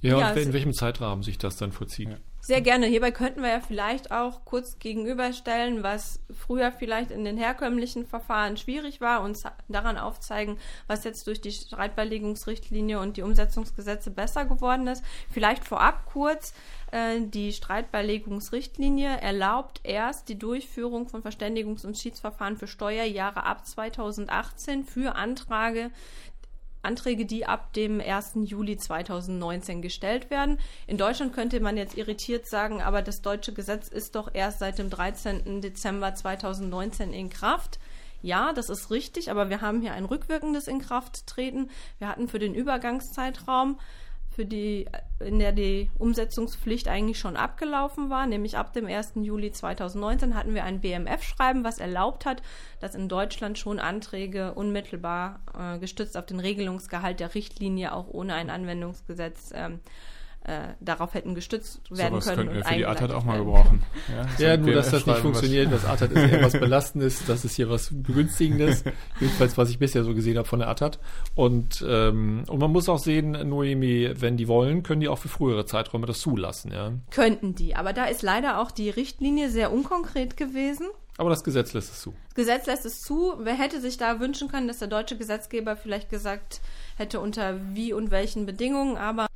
Ja, ja und in welchem Zeitrahmen sich das dann vollzieht. Ja. Sehr gerne. Hierbei könnten wir ja vielleicht auch kurz gegenüberstellen, was früher vielleicht in den herkömmlichen Verfahren schwierig war, und daran aufzeigen, was jetzt durch die Streitbeilegungsrichtlinie und die Umsetzungsgesetze besser geworden ist. Vielleicht vorab kurz. Äh, die Streitbeilegungsrichtlinie erlaubt erst die Durchführung von Verständigungs- und Schiedsverfahren für Steuerjahre ab 2018 für Anträge, Anträge, die ab dem 1. Juli 2019 gestellt werden. In Deutschland könnte man jetzt irritiert sagen, aber das deutsche Gesetz ist doch erst seit dem 13. Dezember 2019 in Kraft. Ja, das ist richtig, aber wir haben hier ein rückwirkendes Inkrafttreten. Wir hatten für den Übergangszeitraum für die, in der die Umsetzungspflicht eigentlich schon abgelaufen war, nämlich ab dem 1. Juli 2019 hatten wir ein BMF-Schreiben, was erlaubt hat, dass in Deutschland schon Anträge unmittelbar äh, gestützt auf den Regelungsgehalt der Richtlinie auch ohne ein Anwendungsgesetz ähm, äh, darauf hätten gestützt werden Sowas können. könnten wir und für die ATAT auch mal gebrauchen. so <laughs> Ja, ein nur dass das nicht funktioniert. Das ATAT ist eher was Belastendes, das ist hier was Begünstigendes. <laughs> Jedenfalls, was ich bisher so gesehen habe von der ATAT. Und, ähm, und man muss auch sehen, Noemi, wenn die wollen, können die auch für frühere Zeiträume das zulassen, ja. Könnten die, aber da ist leider auch die Richtlinie sehr unkonkret gewesen. Aber das Gesetz lässt es zu. Das Gesetz lässt es zu. Wer hätte sich da wünschen können, dass der deutsche Gesetzgeber vielleicht gesagt hätte, unter wie und welchen Bedingungen, aber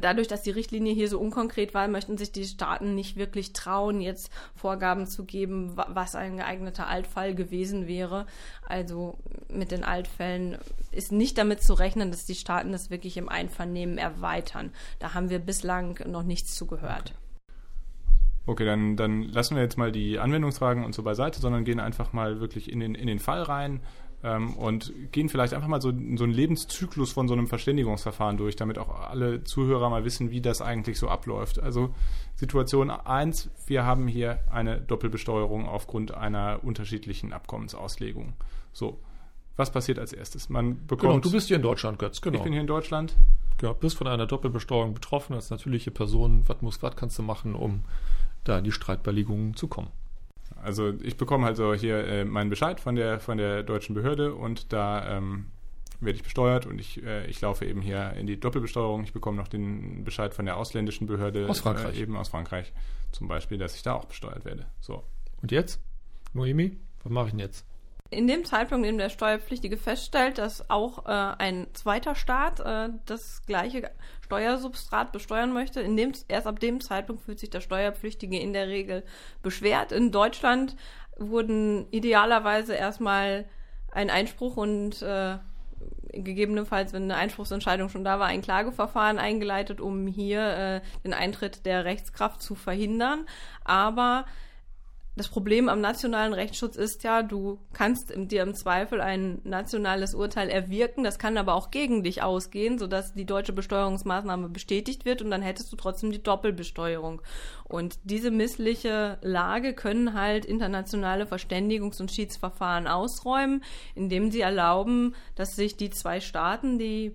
dadurch, dass die Richtlinie hier so unkonkret war, möchten sich die Staaten nicht wirklich trauen, jetzt Vorgaben zu geben, wa- was ein geeigneter Altfall gewesen wäre. Also mit den Altfällen ist nicht damit zu rechnen, dass die Staaten das wirklich im Einvernehmen erweitern. Da haben wir bislang noch nichts zu gehört. Okay, dann, dann lassen wir jetzt mal die Anwendungsfragen und so beiseite, sondern gehen einfach mal wirklich in den, in den Fall rein ähm, und gehen vielleicht einfach mal so, so einen Lebenszyklus von so einem Verständigungsverfahren durch, damit auch alle Zuhörer mal wissen, wie das eigentlich so abläuft. Also Situation 1, wir haben hier eine Doppelbesteuerung aufgrund einer unterschiedlichen Abkommensauslegung. So, was passiert als erstes? Man bekommt. Genau, du bist hier in Deutschland, Götz, genau. Ich bin hier in Deutschland. genau, bist von einer Doppelbesteuerung betroffen als natürliche Person. Was muss, was kannst du machen, um da in die Streitbeilegung zu kommen? Also ich bekomme also hier äh, meinen Bescheid von der von der deutschen Behörde und da ähm, werde ich besteuert und ich, äh, ich laufe eben hier in die Doppelbesteuerung. Ich bekomme noch den Bescheid von der ausländischen Behörde Aus Frankreich. Äh, eben aus Frankreich zum Beispiel, dass ich da auch besteuert werde. So. Und jetzt? Noemi, was mache ich denn jetzt? In dem Zeitpunkt, in dem der Steuerpflichtige feststellt, dass auch äh, ein zweiter Staat äh, das gleiche Steuersubstrat besteuern möchte, in dem, erst ab dem Zeitpunkt fühlt sich der Steuerpflichtige in der Regel beschwert. In Deutschland wurden idealerweise erstmal ein Einspruch und äh, gegebenenfalls, wenn eine Einspruchsentscheidung schon da war, ein Klageverfahren eingeleitet, um hier äh, den Eintritt der Rechtskraft zu verhindern. Aber das Problem am nationalen Rechtsschutz ist ja, du kannst dir im Zweifel ein nationales Urteil erwirken, das kann aber auch gegen dich ausgehen, sodass die deutsche Besteuerungsmaßnahme bestätigt wird und dann hättest du trotzdem die Doppelbesteuerung. Und diese missliche Lage können halt internationale Verständigungs- und Schiedsverfahren ausräumen, indem sie erlauben, dass sich die zwei Staaten, die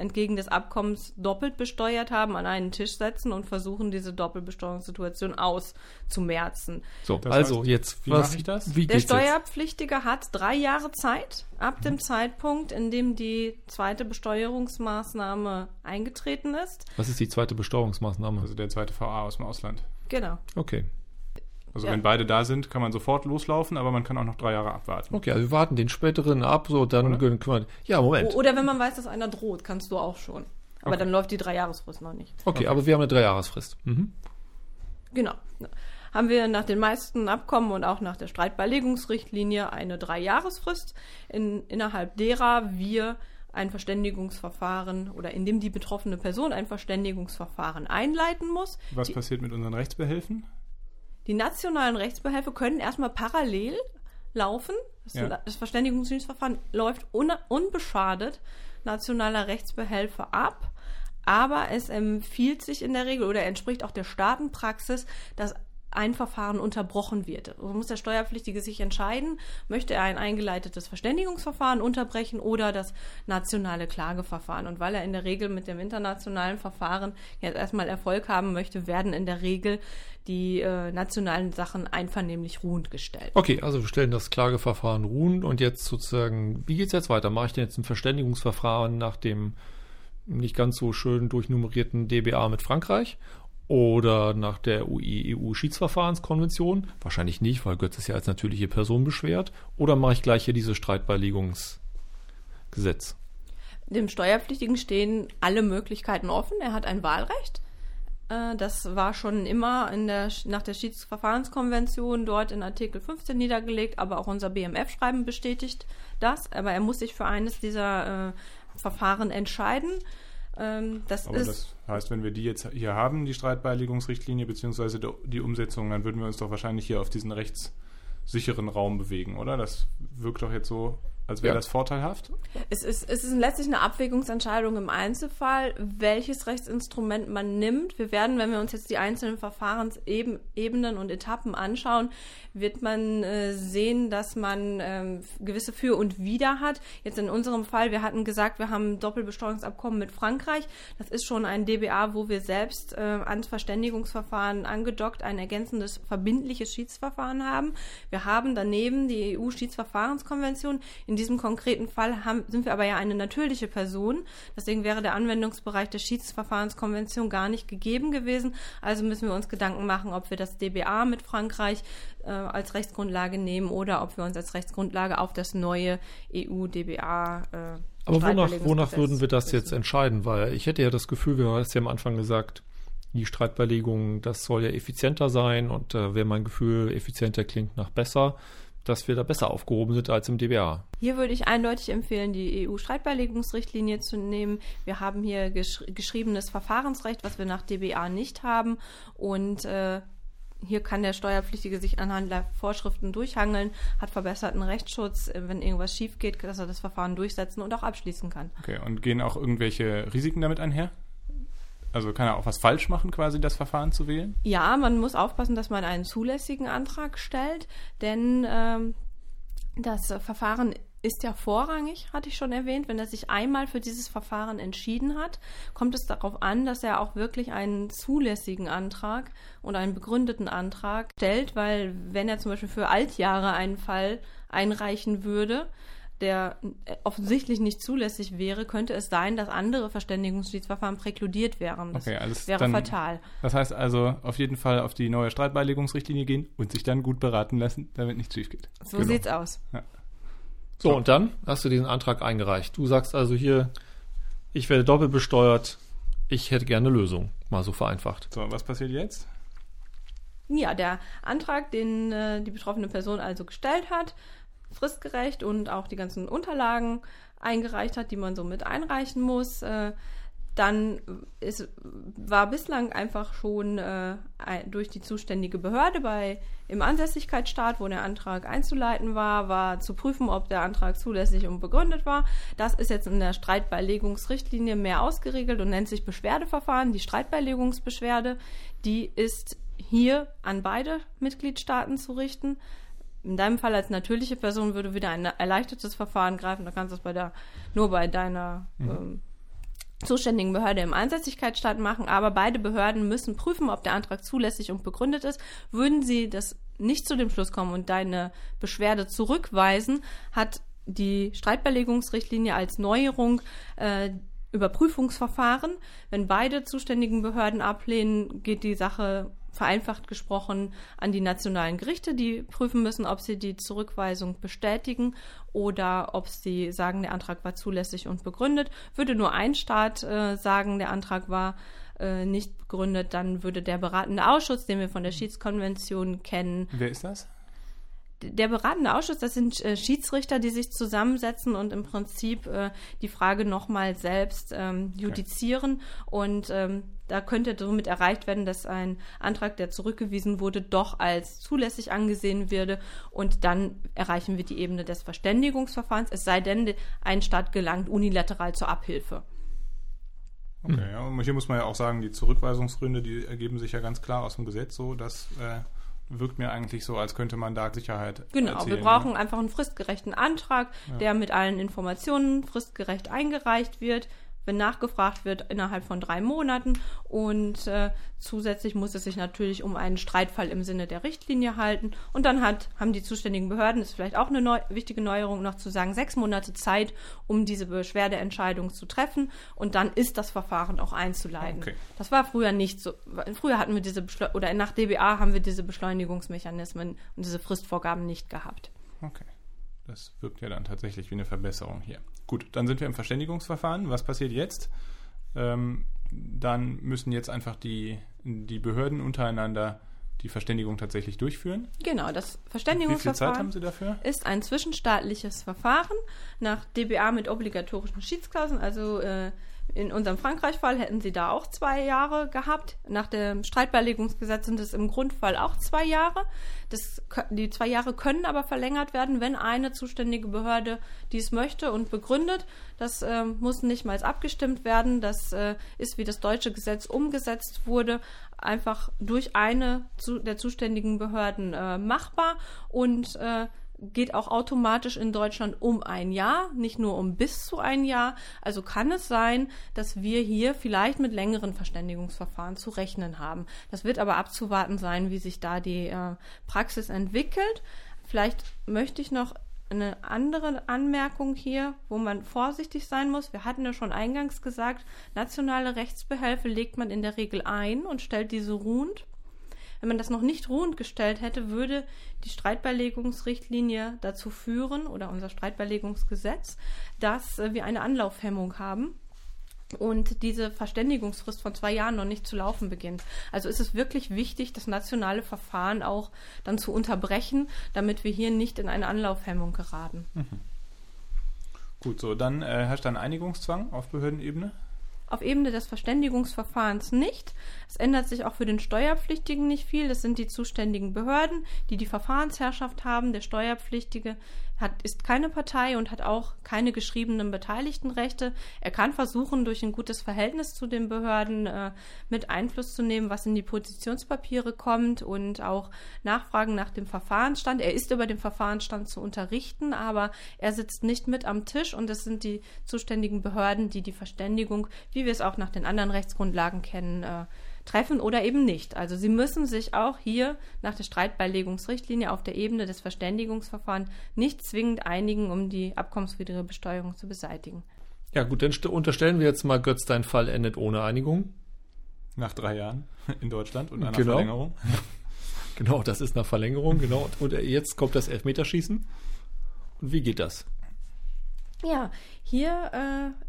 entgegen des Abkommens doppelt besteuert haben, an einen Tisch setzen und versuchen, diese Doppelbesteuerungssituation auszumerzen. So, Das also heißt, jetzt, wie mache ich das? Wie Der geht's jetzt? Steuerpflichtige hat drei Jahre Zeit ab dem Zeitpunkt, in dem die zweite Besteuerungsmaßnahme eingetreten ist. Was ist die zweite Besteuerungsmaßnahme? Also der zweite VA aus dem Ausland. Genau. Okay. Also Ja. wenn beide da sind, kann man sofort loslaufen, aber man kann auch noch drei Jahre abwarten. Okay, also wir warten den späteren ab, so dann Oder? können wir. Ja, Moment. Oder wenn man weiß, dass einer droht, kannst du auch schon. Aber Okay. dann läuft die Dreijahresfrist noch nicht. Okay, aber wir haben eine Dreijahresfrist. Mhm. Genau. Haben wir nach den meisten Abkommen und auch nach der Streitbeilegungsrichtlinie eine Dreijahresfrist, in, innerhalb derer wir ein Verständigungsverfahren oder in dem die betroffene Person ein Verständigungsverfahren einleiten muss. Was Die- passiert mit unseren Rechtsbehelfen? Die nationalen Rechtsbehelfe können erstmal parallel laufen. Das, Ja. das Verständigungsverfahren läuft un unbeschadet nationaler Rechtsbehelfe ab. Aber es empfiehlt sich in der Regel oder entspricht auch der Staatenpraxis, dass ein Verfahren unterbrochen wird. So muss der Steuerpflichtige sich entscheiden, möchte er ein eingeleitetes Verständigungsverfahren unterbrechen oder das nationale Klageverfahren. Und weil er in der Regel mit dem internationalen Verfahren jetzt erstmal Erfolg haben möchte, werden in der Regel die äh, nationalen Sachen einvernehmlich ruhend gestellt. Okay, also wir stellen das Klageverfahren ruhen und jetzt sozusagen, wie geht's jetzt weiter? Mache ich denn jetzt ein Verständigungsverfahren nach dem nicht ganz so schön durchnummerierten DBA mit Frankreich oder nach der EU-Schiedsverfahrenskonvention? Wahrscheinlich nicht, weil Götz ist ja als natürliche Person beschwert. Oder mache ich gleich hier dieses Streitbeilegungsgesetz? Dem Steuerpflichtigen stehen alle Möglichkeiten offen. Er hat ein Wahlrecht. Äh, Das war schon immer der, nach der Schiedsverfahrenskonvention dort in Artikel 15 niedergelegt, aber auch unser BMF-Schreiben bestätigt das. Aber er muss sich für eines dieser äh, Verfahren entscheiden. Ähm, das Aber ist das heißt, wenn wir die jetzt hier haben, die Streitbeilegungsrichtlinie beziehungsweise die Umsetzung, dann würden wir uns doch wahrscheinlich hier auf diesen rechtssicheren Raum bewegen, oder? Das wirkt doch jetzt so, Also wäre Ja. das vorteilhaft? Es ist, es ist letztlich eine Abwägungsentscheidung im Einzelfall, welches Rechtsinstrument man nimmt. Wir werden, wenn wir uns jetzt die einzelnen Verfahrensebenen und Etappen anschauen, wird man äh, sehen, dass man ähm, gewisse Für und Wider hat. Jetzt in unserem Fall, wir hatten gesagt, wir haben ein Doppelbesteuerungsabkommen mit Frankreich. Das ist schon ein DBA, wo wir selbst äh, ans Verständigungsverfahren angedockt ein ergänzendes verbindliches Schiedsverfahren haben. Wir haben daneben die EU-Schiedsverfahrenskonvention. In diesem konkreten Fall haben, sind wir aber ja eine natürliche Person. Deswegen wäre der Anwendungsbereich der Schiedsverfahrenskonvention gar nicht gegeben gewesen. Also müssen wir uns Gedanken machen, ob wir das DBA mit Frankreich äh, als Rechtsgrundlage nehmen oder ob wir uns als Rechtsgrundlage auf das neue EU-DBA äh, Aber wonach, wonach würden wir das jetzt entscheiden? Weil ich hätte ja das Gefühl, wir haben es ja am Anfang gesagt, die Streitbeilegung, das soll ja effizienter sein und äh, wenn mein Gefühl effizienter klingt nach besser, dass wir da besser aufgehoben sind als im DBA. Hier würde ich eindeutig empfehlen, die EU-Streitbeilegungsrichtlinie zu nehmen. Wir haben hier gesch geschriebenes Verfahrensrecht, was wir nach DBA nicht haben. Und äh, hier kann der Steuerpflichtige sich anhand der Vorschriften durchhangeln, hat verbesserten Rechtsschutz, äh, wenn irgendwas schief geht, dass er das Verfahren durchsetzen und auch abschließen kann. Okay, und gehen auch irgendwelche Risiken damit einher? Also kann er auch was falsch machen, quasi das Verfahren zu wählen? Ja, man muss aufpassen, dass man einen zulässigen Antrag stellt, denn ähm, das Verfahren ist ja vorrangig, hatte ich schon erwähnt. Wenn er sich einmal für dieses Verfahren entschieden hat, kommt es darauf an, dass er auch wirklich einen zulässigen Antrag und einen begründeten Antrag stellt, weil wenn er zum Beispiel für Altjahre einen Fall einreichen würde, der äh, offensichtlich nicht zulässig wäre, könnte es sein, dass andere Verständigungsschiedsverfahren präkludiert wären. Das Okay, alles wäre dann- fatal. Das heißt also, auf jeden Fall auf die neue Streitbeilegungsrichtlinie gehen und sich dann gut beraten lassen, damit nichts schief geht. So Genau. sieht's aus. So, und dann hast du diesen Antrag eingereicht. Du sagst also hier, ich werde doppelt besteuert, ich hätte gerne eine Lösung. Mal so vereinfacht. So, was passiert jetzt? Ja, der Antrag, den äh, die betroffene Person also gestellt hat, fristgerecht und auch die ganzen Unterlagen eingereicht hat, die man so mit einreichen muss, äh, dann ist, war bislang einfach schon äh, durch die zuständige Behörde bei im Ansässigkeitsstaat, wo der Antrag einzuleiten war, war zu prüfen, ob der Antrag zulässig und begründet war. Das ist jetzt in der Streitbeilegungsrichtlinie mehr ausgeregelt und nennt sich Beschwerdeverfahren. Die Streitbeilegungsbeschwerde, die ist hier an beide Mitgliedstaaten zu richten. In deinem Fall als natürliche Person würde wieder ein erleichtertes Verfahren greifen. Da kannst du es bei der, nur bei deiner ähm, zuständigen Behörde im Einsässigkeitsstaat machen, aber beide Behörden müssen prüfen, ob der Antrag zulässig und begründet ist. Würden sie das nicht zu dem Schluss kommen und deine Beschwerde zurückweisen, hat die Streitbeilegungsrichtlinie als Neuerung äh, Überprüfungsverfahren. Wenn beide zuständigen Behörden ablehnen, geht die Sache vereinfacht gesprochen an die nationalen Gerichte, die prüfen müssen, ob sie die Zurückweisung bestätigen oder ob sie sagen, der Antrag war zulässig und begründet. Würde nur ein Staat äh, sagen, der Antrag war äh, nicht begründet, dann würde der beratende Ausschuss, den wir von der Schiedskonvention kennen, Wer ist das? Der beratende Ausschuss, das sind äh, Schiedsrichter, die sich zusammensetzen und im Prinzip äh, die Frage nochmal selbst ähm, judizieren. Und ähm, da könnte somit erreicht werden, dass ein Antrag, der zurückgewiesen wurde, doch als zulässig angesehen würde. Und dann erreichen wir die Ebene des Verständigungsverfahrens, es sei denn, ein Staat gelangt unilateral zur Abhilfe. Okay, ja, und hier muss man ja auch sagen, die Zurückweisungsgründe, die ergeben sich ja ganz klar aus dem Gesetz so, das äh, wirkt mir eigentlich so, als könnte man da Sicherheit Genau, erzielen, wir brauchen einfach einen fristgerechten Antrag, der mit allen Informationen fristgerecht eingereicht wird, wenn nachgefragt wird, innerhalb von drei Monaten. Und äh, zusätzlich muss es sich natürlich um einen Streitfall im Sinne der Richtlinie halten. Und dann hat, haben die zuständigen Behörden, ist vielleicht auch eine neu, wichtige Neuerung noch zu sagen, sechs Monate Zeit, um diese Beschwerdeentscheidung zu treffen. Und dann ist das Verfahren auch einzuleiten. Okay. Das war früher nicht so. Früher hatten wir diese, Beschleu oder nach DBA haben wir diese Beschleunigungsmechanismen und diese Fristvorgaben nicht gehabt. Okay. Das wirkt ja dann tatsächlich wie eine Verbesserung hier. Gut, dann sind wir im Verständigungsverfahren. Was passiert jetzt? Ähm, dann müssen jetzt einfach die, die Behörden untereinander die Verständigung tatsächlich durchführen. Genau, das Verständigungsverfahren ist ein zwischenstaatliches Verfahren nach DBA mit obligatorischen Schiedsklauseln. Also äh, In unserem Frankreich-Fall hätten sie da auch zwei Jahre gehabt. Nach dem Streitbeilegungsgesetz sind es im Grundfall auch zwei Jahre. Das, die zwei Jahre können aber verlängert werden, wenn eine zuständige Behörde dies möchte und begründet. Das äh, muss nicht mal abgestimmt werden. Das äh, ist, wie das deutsche Gesetz umgesetzt wurde, einfach durch eine zu, der zuständigen Behörden äh, machbar und äh, geht auch automatisch in Deutschland um ein Jahr, nicht nur um bis zu ein Jahr. Also kann es sein, dass wir hier vielleicht mit längeren Verständigungsverfahren zu rechnen haben. Das wird aber abzuwarten sein, wie sich da die äh, Praxis entwickelt. Vielleicht möchte ich noch eine andere Anmerkung hier, wo man vorsichtig sein muss. Wir hatten ja schon eingangs gesagt, nationale Rechtsbehelfe legt man in der Regel ein und stellt diese ruhend. Wenn man das noch nicht ruhend gestellt hätte, würde die Streitbeilegungsrichtlinie dazu führen oder unser Streitbeilegungsgesetz, dass äh, wir eine Anlaufhemmung haben und diese Verständigungsfrist von zwei Jahren noch nicht zu laufen beginnt. Also ist es wirklich wichtig, das nationale Verfahren auch dann zu unterbrechen, damit wir hier nicht in eine Anlaufhemmung geraten. Mhm. Gut, so, dann äh, herrscht ein Einigungszwang auf Behördenebene auf Ebene des Verständigungsverfahrens nicht. Es ändert sich auch für den Steuerpflichtigen nicht viel. Das sind die zuständigen Behörden, die die Verfahrensherrschaft haben. Der Steuerpflichtige hat, ist keine Partei und hat auch keine geschriebenen Beteiligtenrechte. Er kann versuchen, durch ein gutes Verhältnis zu den Behörden äh, mit Einfluss zu nehmen, was in die Positionspapiere kommt und auch Nachfragen nach dem Verfahrensstand. Er ist über den Verfahrensstand zu unterrichten, aber er sitzt nicht mit am Tisch und es sind die zuständigen Behörden, die die Verständigung, wie wir es auch nach den anderen Rechtsgrundlagen kennen, äh, treffen oder eben nicht. Also Sie müssen sich auch hier nach der Streitbeilegungsrichtlinie auf der Ebene des Verständigungsverfahrens nicht zwingend einigen, um die abkommenswidrige Besteuerung zu beseitigen. Ja gut, dann unterstellen wir jetzt mal, Götz, dein Fall endet ohne Einigung. Nach drei Jahren in Deutschland und einer genau. Verlängerung. <laughs> genau, das ist eine Verlängerung, genau. Und jetzt kommt das Elfmeterschießen. Und wie geht das? Ja, hier äh,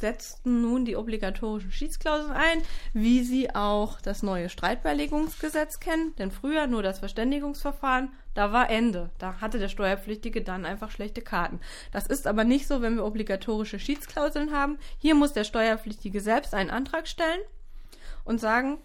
setzten nun die obligatorischen Schiedsklauseln ein, wie sie auch das neue Streitbeilegungsgesetz kennen. Denn früher nur das Verständigungsverfahren, da war Ende. Da hatte der Steuerpflichtige dann einfach schlechte Karten. Das ist aber nicht so, wenn wir obligatorische Schiedsklauseln haben. Hier muss der Steuerpflichtige selbst einen Antrag stellen und sagen,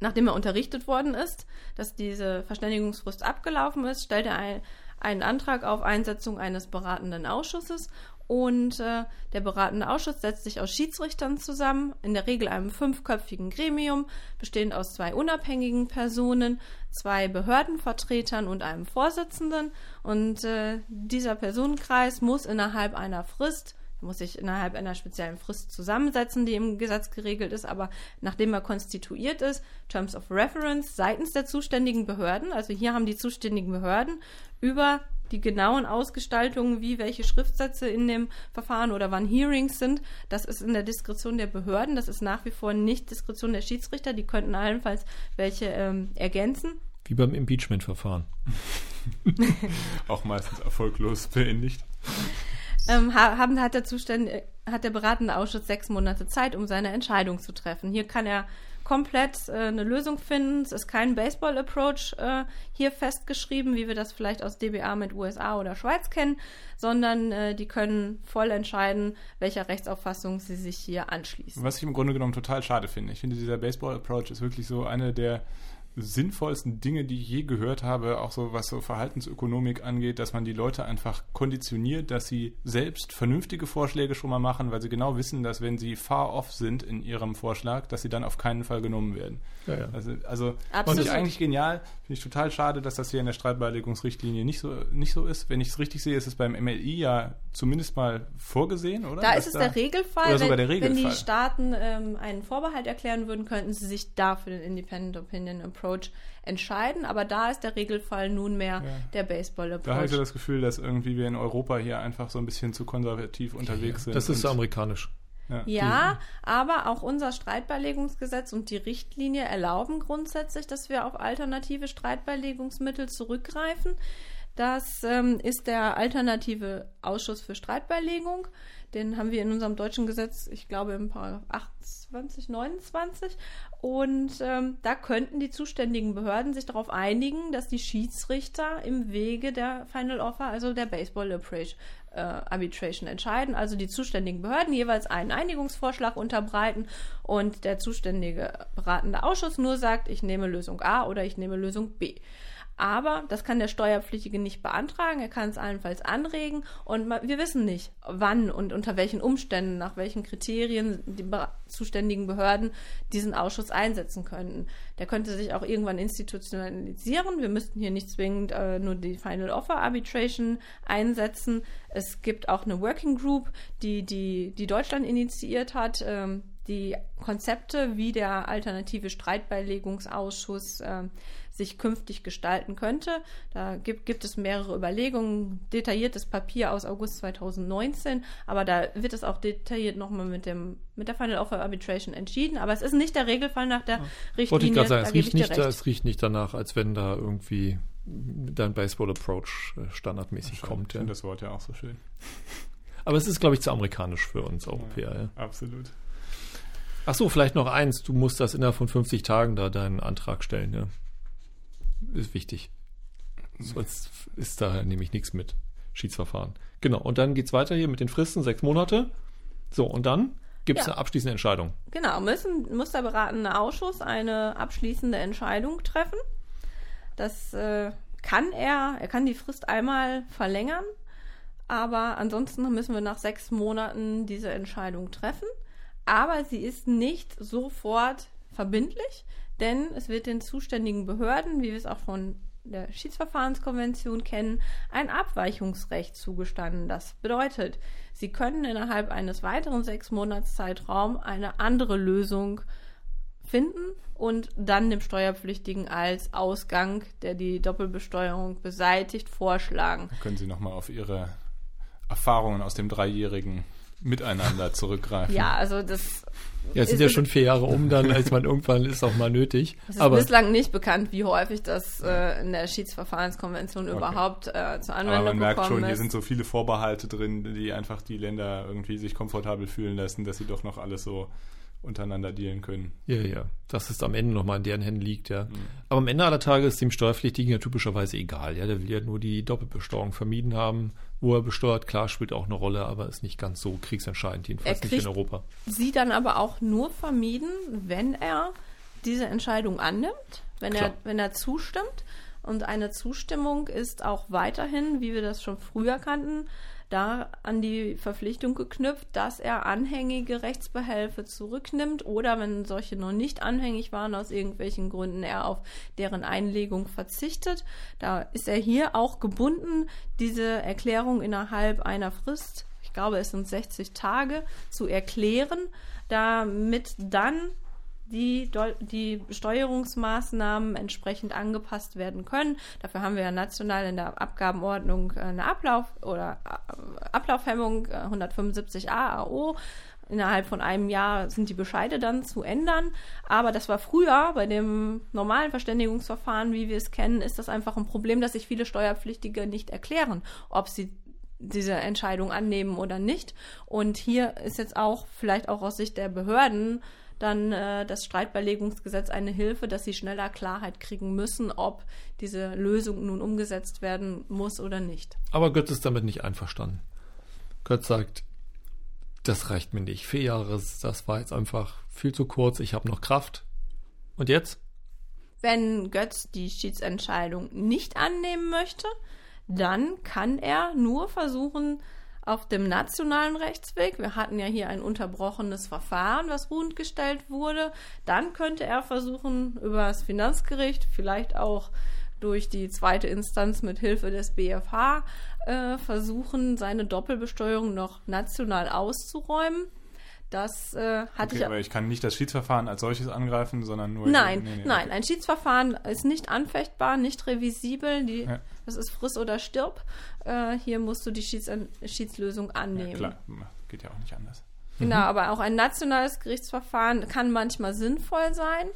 nachdem er unterrichtet worden ist, dass diese Verständigungsfrist abgelaufen ist, stellt er ein, einen Antrag auf Einsetzung eines beratenden Ausschusses und äh, der beratende Ausschuss setzt sich aus Schiedsrichtern zusammen, in der Regel einem fünfköpfigen Gremium, bestehend aus zwei unabhängigen Personen, zwei Behördenvertretern und einem Vorsitzenden. Und äh, dieser Personenkreis muss innerhalb einer Frist muss sich innerhalb einer speziellen Frist zusammensetzen, die im Gesetz geregelt ist, aber nachdem er konstituiert ist, Terms of Reference seitens der zuständigen Behörden, also hier haben die zuständigen Behörden über die genauen Ausgestaltungen, wie welche Schriftsätze in dem Verfahren oder wann Hearings sind, das ist in der Diskretion der Behörden. Das ist nach wie vor nicht Diskretion der Schiedsrichter. Die könnten allenfalls welche ähm, ergänzen. Wie beim Impeachment-Verfahren. <laughs> Auch meistens erfolglos beendigt. Ähm, haben, hat, der Zustand, hat der beratende Ausschuss sechs Monate Zeit, um seine Entscheidung zu treffen. Hier kann er komplett äh, eine Lösung finden. Es ist kein Baseball-Approach äh, hier festgeschrieben, wie wir das vielleicht aus DBA mit USA oder Schweiz kennen, sondern äh, die können voll entscheiden, welcher Rechtsauffassung sie sich hier anschließen. Was ich im Grunde genommen total schade finde. Ich finde, dieser Baseball-Approach ist wirklich so eine der sinnvollsten Dinge, die ich je gehört habe, auch so was so Verhaltensökonomik angeht, dass man die Leute einfach konditioniert, dass sie selbst vernünftige Vorschläge schon mal machen, weil sie genau wissen, dass wenn sie far off sind in ihrem Vorschlag, dass sie dann auf keinen Fall genommen werden. Ja, ja. Also, also finde ich eigentlich genial, finde ich total schade, dass das hier in der Streitbeilegungsrichtlinie nicht so, nicht so ist. Wenn ich es richtig sehe, ist es beim MLI ja zumindest mal vorgesehen, oder? Da ist es da, der Regelfall. Oder sogar der Regelfall. Wenn die Staaten ähm, einen Vorbehalt erklären würden, könnten sie sich da für den Independent Opinion Approach Approach entscheiden. Aber da ist der Regelfall nunmehr ja. der Baseball-Approach. Da habe ich so das Gefühl, dass irgendwie wir in Europa hier einfach so ein bisschen zu konservativ unterwegs sind. Das ist so amerikanisch. Ja, ja aber auch unser Streitbeilegungsgesetz und die Richtlinie erlauben grundsätzlich, dass wir auf alternative Streitbeilegungsmittel zurückgreifen. Das ähm, ist der alternative Ausschuss für Streitbeilegung. Den haben wir in unserem deutschen Gesetz, ich glaube im Paragraph 28, 29. Und ähm, da könnten die zuständigen Behörden sich darauf einigen, dass die Schiedsrichter im Wege der Final Offer, also der Baseball äh, Arbitration entscheiden, also die zuständigen Behörden jeweils einen Einigungsvorschlag unterbreiten und der zuständige beratende Ausschuss nur sagt, ich nehme Lösung A oder ich nehme Lösung B. Aber das kann der Steuerpflichtige nicht beantragen. Er kann es allenfalls anregen. Und wir wissen nicht, wann und unter welchen Umständen, nach welchen Kriterien die zuständigen Behörden diesen Ausschuss einsetzen könnten. Der könnte sich auch irgendwann institutionalisieren. Wir müssten hier nicht zwingend äh, nur die Final Offer Arbitration einsetzen. Es gibt auch eine Working Group, die, die, die Deutschland initiiert hat. Ähm, die Konzepte, wie der alternative Streitbeilegungsausschuss äh, sich künftig gestalten könnte. Da gibt, gibt es mehrere Überlegungen, detailliertes Papier aus August 2019, aber da wird es auch detailliert nochmal mit dem mit der Final Offer Arbitration entschieden. Aber es ist nicht der Regelfall nach der ja. Richtlinie. Wollte ich gerade sagen, es riecht, nicht, es riecht nicht danach, als wenn da irgendwie dein Baseball-Approach äh, standardmäßig Ach, kommt. Ich finde das Wort ja auch so schön. <laughs> Aber es ist, glaube ich, zu amerikanisch für uns Europäer. Ja, ja. Absolut. Ach so, vielleicht noch eins. Du musst das innerhalb von 50 Tagen da deinen Antrag stellen, ja. Ist wichtig. Sonst ist da nämlich nichts mit Schiedsverfahren. Genau. Und dann geht es weiter hier mit den Fristen, sechs Monate. So, und dann gibt es ja. eine abschließende Entscheidung. Genau, müssen, muss der beratende Ausschuss eine abschließende Entscheidung treffen. Das äh, kann er, er kann die Frist einmal verlängern, aber ansonsten müssen wir nach sechs Monaten diese Entscheidung treffen. Aber sie ist nicht sofort verbindlich, denn es wird den zuständigen Behörden, wie wir es auch von der Schiedsverfahrenskonvention kennen, ein Abweichungsrecht zugestanden. Das bedeutet, sie können innerhalb eines weiteren sechs Monats Zeitraum eine andere Lösung finden und dann dem Steuerpflichtigen als Ausgang, der die Doppelbesteuerung beseitigt, vorschlagen. Können Sie nochmal auf Ihre Erfahrungen aus dem dreijährigen Miteinander zurückgreifen? Ja, also das ja, es sind ja schon vier Jahre um, dann als man irgendwann ist auch mal nötig. Es ist aber bislang nicht bekannt, wie häufig das äh, in der Schiedsverfahrenskonvention okay. überhaupt äh, zur Anwendung Aber man merkt schon, ist. hier sind so viele Vorbehalte drin, die einfach die Länder irgendwie sich komfortabel fühlen lassen, dass sie doch noch alles so untereinander dealen können. Ja, ja. Dass es am Ende nochmal in deren Händen liegt, ja. Mhm. Aber am Ende aller Tage ist dem Steuerpflichtigen ja typischerweise egal, ja. Der will ja nur die Doppelbesteuerung vermieden haben. Wo er besteuert, klar, spielt auch eine Rolle, aber ist nicht ganz so kriegsentscheidend, jedenfalls nicht in Europa. Sie dann aber auch nur vermieden, wenn er diese Entscheidung annimmt, wenn er, wenn er zustimmt. Und eine Zustimmung ist auch weiterhin, wie wir das schon früher kannten, da an die Verpflichtung geknüpft, dass er anhängige Rechtsbehelfe zurücknimmt oder wenn solche noch nicht anhängig waren, aus irgendwelchen Gründen er auf deren Einlegung verzichtet. Da ist er hier auch gebunden, diese Erklärung innerhalb einer Frist, ich glaube es sind 60 Tage, zu erklären, damit dann die, die Steuerungsmaßnahmen entsprechend angepasst werden können. Dafür haben wir ja national in der Abgabenordnung eine Ablauf- oder äh, Ablaufhemmung 175a äh, AO. Innerhalb von einem Jahr sind die Bescheide dann zu ändern. Aber das war früher bei dem normalen Verständigungsverfahren, wie wir es kennen, ist das einfach ein Problem, dass sich viele Steuerpflichtige nicht erklären, ob sie diese Entscheidung annehmen oder nicht. Und hier ist jetzt auch vielleicht auch aus Sicht der Behörden dann äh, das Streitbeilegungsgesetz eine Hilfe, dass sie schneller Klarheit kriegen müssen, ob diese Lösung nun umgesetzt werden muss oder nicht. Aber Götz ist damit nicht einverstanden. Götz sagt, das reicht mir nicht. Vier Jahre, das war jetzt einfach viel zu kurz. Ich habe noch Kraft. Und jetzt? Wenn Götz die Schiedsentscheidung nicht annehmen möchte, dann kann er nur versuchen, auf dem nationalen Rechtsweg. Wir hatten ja hier ein unterbrochenes Verfahren, was ruhend gestellt wurde. Dann könnte er versuchen, über das Finanzgericht, vielleicht auch durch die zweite Instanz mit Hilfe des BFH, äh, versuchen, seine Doppelbesteuerung noch national auszuräumen. Das äh, hatte okay, ich. Aber ich kann nicht das Schiedsverfahren als solches angreifen, sondern nur. Nein, nee, nee, nein. Okay. Ein Schiedsverfahren ist nicht anfechtbar, nicht revisibel. Die, ja. Das ist friss oder stirb. Äh, hier musst du die Schieds Schiedslösung annehmen. Ja, klar, geht ja auch nicht anders. Genau, mhm. aber auch ein nationales Gerichtsverfahren kann manchmal sinnvoll sein.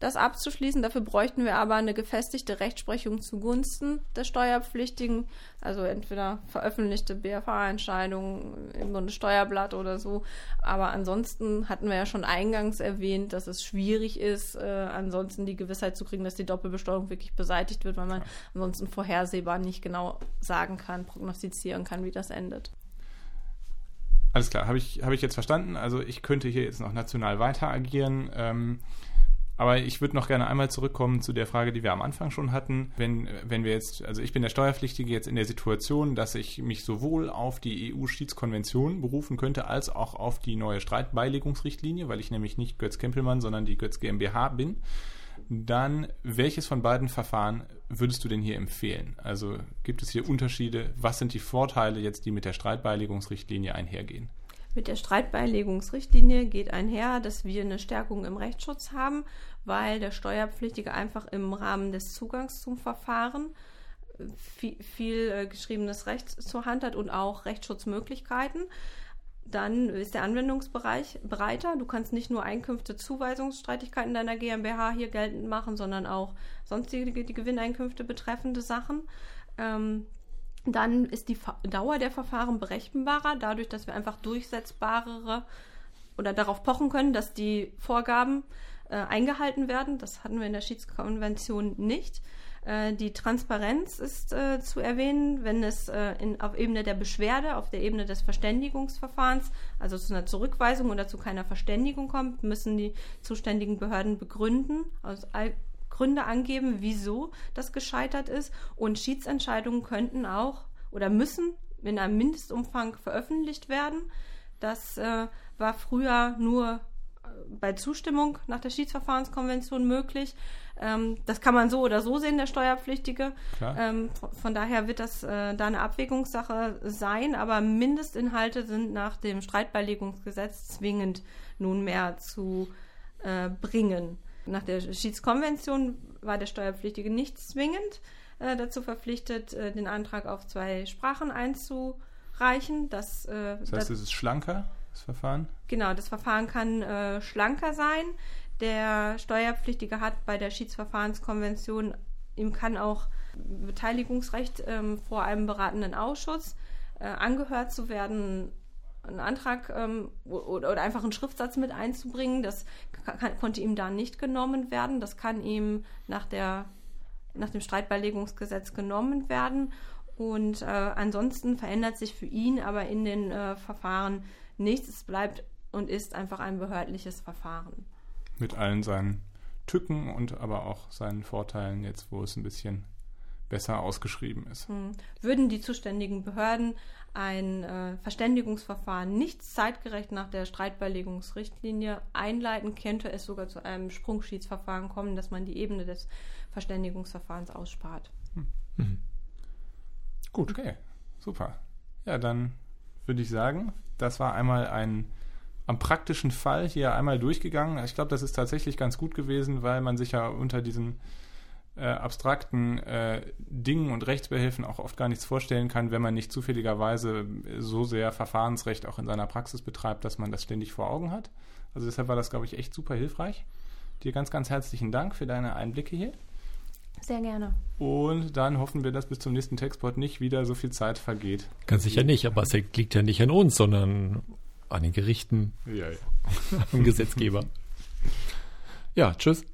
Das abzuschließen. Dafür bräuchten wir aber eine gefestigte Rechtsprechung zugunsten des Steuerpflichtigen, also entweder veröffentlichte BFA-Entscheidungen im Bundessteuerblatt oder so. Aber ansonsten hatten wir ja schon eingangs erwähnt, dass es schwierig ist, äh, ansonsten die Gewissheit zu kriegen, dass die Doppelbesteuerung wirklich beseitigt wird, weil man ansonsten vorhersehbar nicht genau sagen kann, prognostizieren kann, wie das endet. Alles klar, habe ich, hab ich jetzt verstanden. Also ich könnte hier jetzt noch national weiter agieren. Ähm, aber ich würde noch gerne einmal zurückkommen zu der Frage, die wir am Anfang schon hatten. Wenn, wenn wir jetzt, also ich bin der Steuerpflichtige jetzt in der Situation, dass ich mich sowohl auf die EU-Schiedskonvention berufen könnte, als auch auf die neue Streitbeilegungsrichtlinie, weil ich nämlich nicht Götz Kempelmann, sondern die Götz GmbH bin. Dann, welches von beiden Verfahren würdest du denn hier empfehlen? Also gibt es hier Unterschiede? Was sind die Vorteile jetzt, die mit der Streitbeilegungsrichtlinie einhergehen? Mit der Streitbeilegungsrichtlinie geht einher, dass wir eine Stärkung im Rechtsschutz haben, weil der Steuerpflichtige einfach im Rahmen des Zugangs zum Verfahren viel, viel äh, geschriebenes Recht zur Hand hat und auch Rechtsschutzmöglichkeiten. Dann ist der Anwendungsbereich breiter. Du kannst nicht nur Einkünfte, Zuweisungsstreitigkeiten deiner GmbH hier geltend machen, sondern auch sonstige Gewinneinkünfte betreffende Sachen. Ähm, dann ist die Dauer der Verfahren berechenbarer, dadurch, dass wir einfach durchsetzbarere oder darauf pochen können, dass die Vorgaben äh, eingehalten werden. Das hatten wir in der Schiedskonvention nicht. Äh, die Transparenz ist äh, zu erwähnen, wenn es äh, in, auf Ebene der Beschwerde, auf der Ebene des Verständigungsverfahrens, also zu einer Zurückweisung oder zu keiner Verständigung kommt, müssen die zuständigen Behörden begründen, aus Gründe angeben, wieso das gescheitert ist. Und Schiedsentscheidungen könnten auch oder müssen in einem Mindestumfang veröffentlicht werden. Das äh, war früher nur äh, bei Zustimmung nach der Schiedsverfahrenskonvention möglich. Ähm, das kann man so oder so sehen, der Steuerpflichtige. Ähm, von daher wird das äh, da eine Abwägungssache sein, aber Mindestinhalte sind nach dem Streitbeilegungsgesetz zwingend nunmehr zu äh, bringen. Nach der Schiedskonvention war der Steuerpflichtige nicht zwingend äh, dazu verpflichtet, äh, den Antrag auf zwei Sprachen einzureichen. Das, äh, das heißt, es ist schlanker, das Verfahren? Genau, das Verfahren kann äh, schlanker sein. Der Steuerpflichtige hat bei der Schiedsverfahrenskonvention, ihm kann auch Beteiligungsrecht ähm, vor einem beratenden Ausschuss äh, angehört zu werden, einen Antrag ähm, oder, oder, einfach einen Schriftsatz mit einzubringen. Das kann, konnte ihm da nicht genommen werden. Das kann ihm nach, der, nach dem Streitbeilegungsgesetz genommen werden. Und äh, ansonsten verändert sich für ihn aber in den äh, Verfahren nichts. Es bleibt und ist einfach ein behördliches Verfahren. Mit allen seinen Tücken und aber auch seinen Vorteilen jetzt, wo es ein bisschen besser ausgeschrieben ist. Hm. Würden die zuständigen Behörden ein äh, Verständigungsverfahren nicht zeitgerecht nach der Streitbeilegungsrichtlinie einleiten, könnte es sogar zu einem Sprungschiedsverfahren kommen, dass man die Ebene des Verständigungsverfahrens ausspart. Hm. Mhm. Gut, okay, super. Ja, dann würde ich sagen, das war einmal ein am praktischen Fall hier einmal durchgegangen. Ich glaube, das ist tatsächlich ganz gut gewesen, weil man sich ja unter diesen äh, abstrakten äh, Dingen und Rechtsbehelfen auch oft gar nichts vorstellen kann, wenn man nicht zufälligerweise so sehr Verfahrensrecht auch in seiner Praxis betreibt, dass man das ständig vor Augen hat. Also deshalb war das, glaube ich, echt super hilfreich. Dir ganz, ganz herzlichen Dank für deine Einblicke hier. Sehr gerne. Und dann hoffen wir, dass bis zum nächsten Textport nicht wieder so viel Zeit vergeht. Ganz sicher nicht, aber es liegt ja nicht an uns, sondern an den Gerichten, ja, ja. <laughs> am Gesetzgeber. ja, tschüss.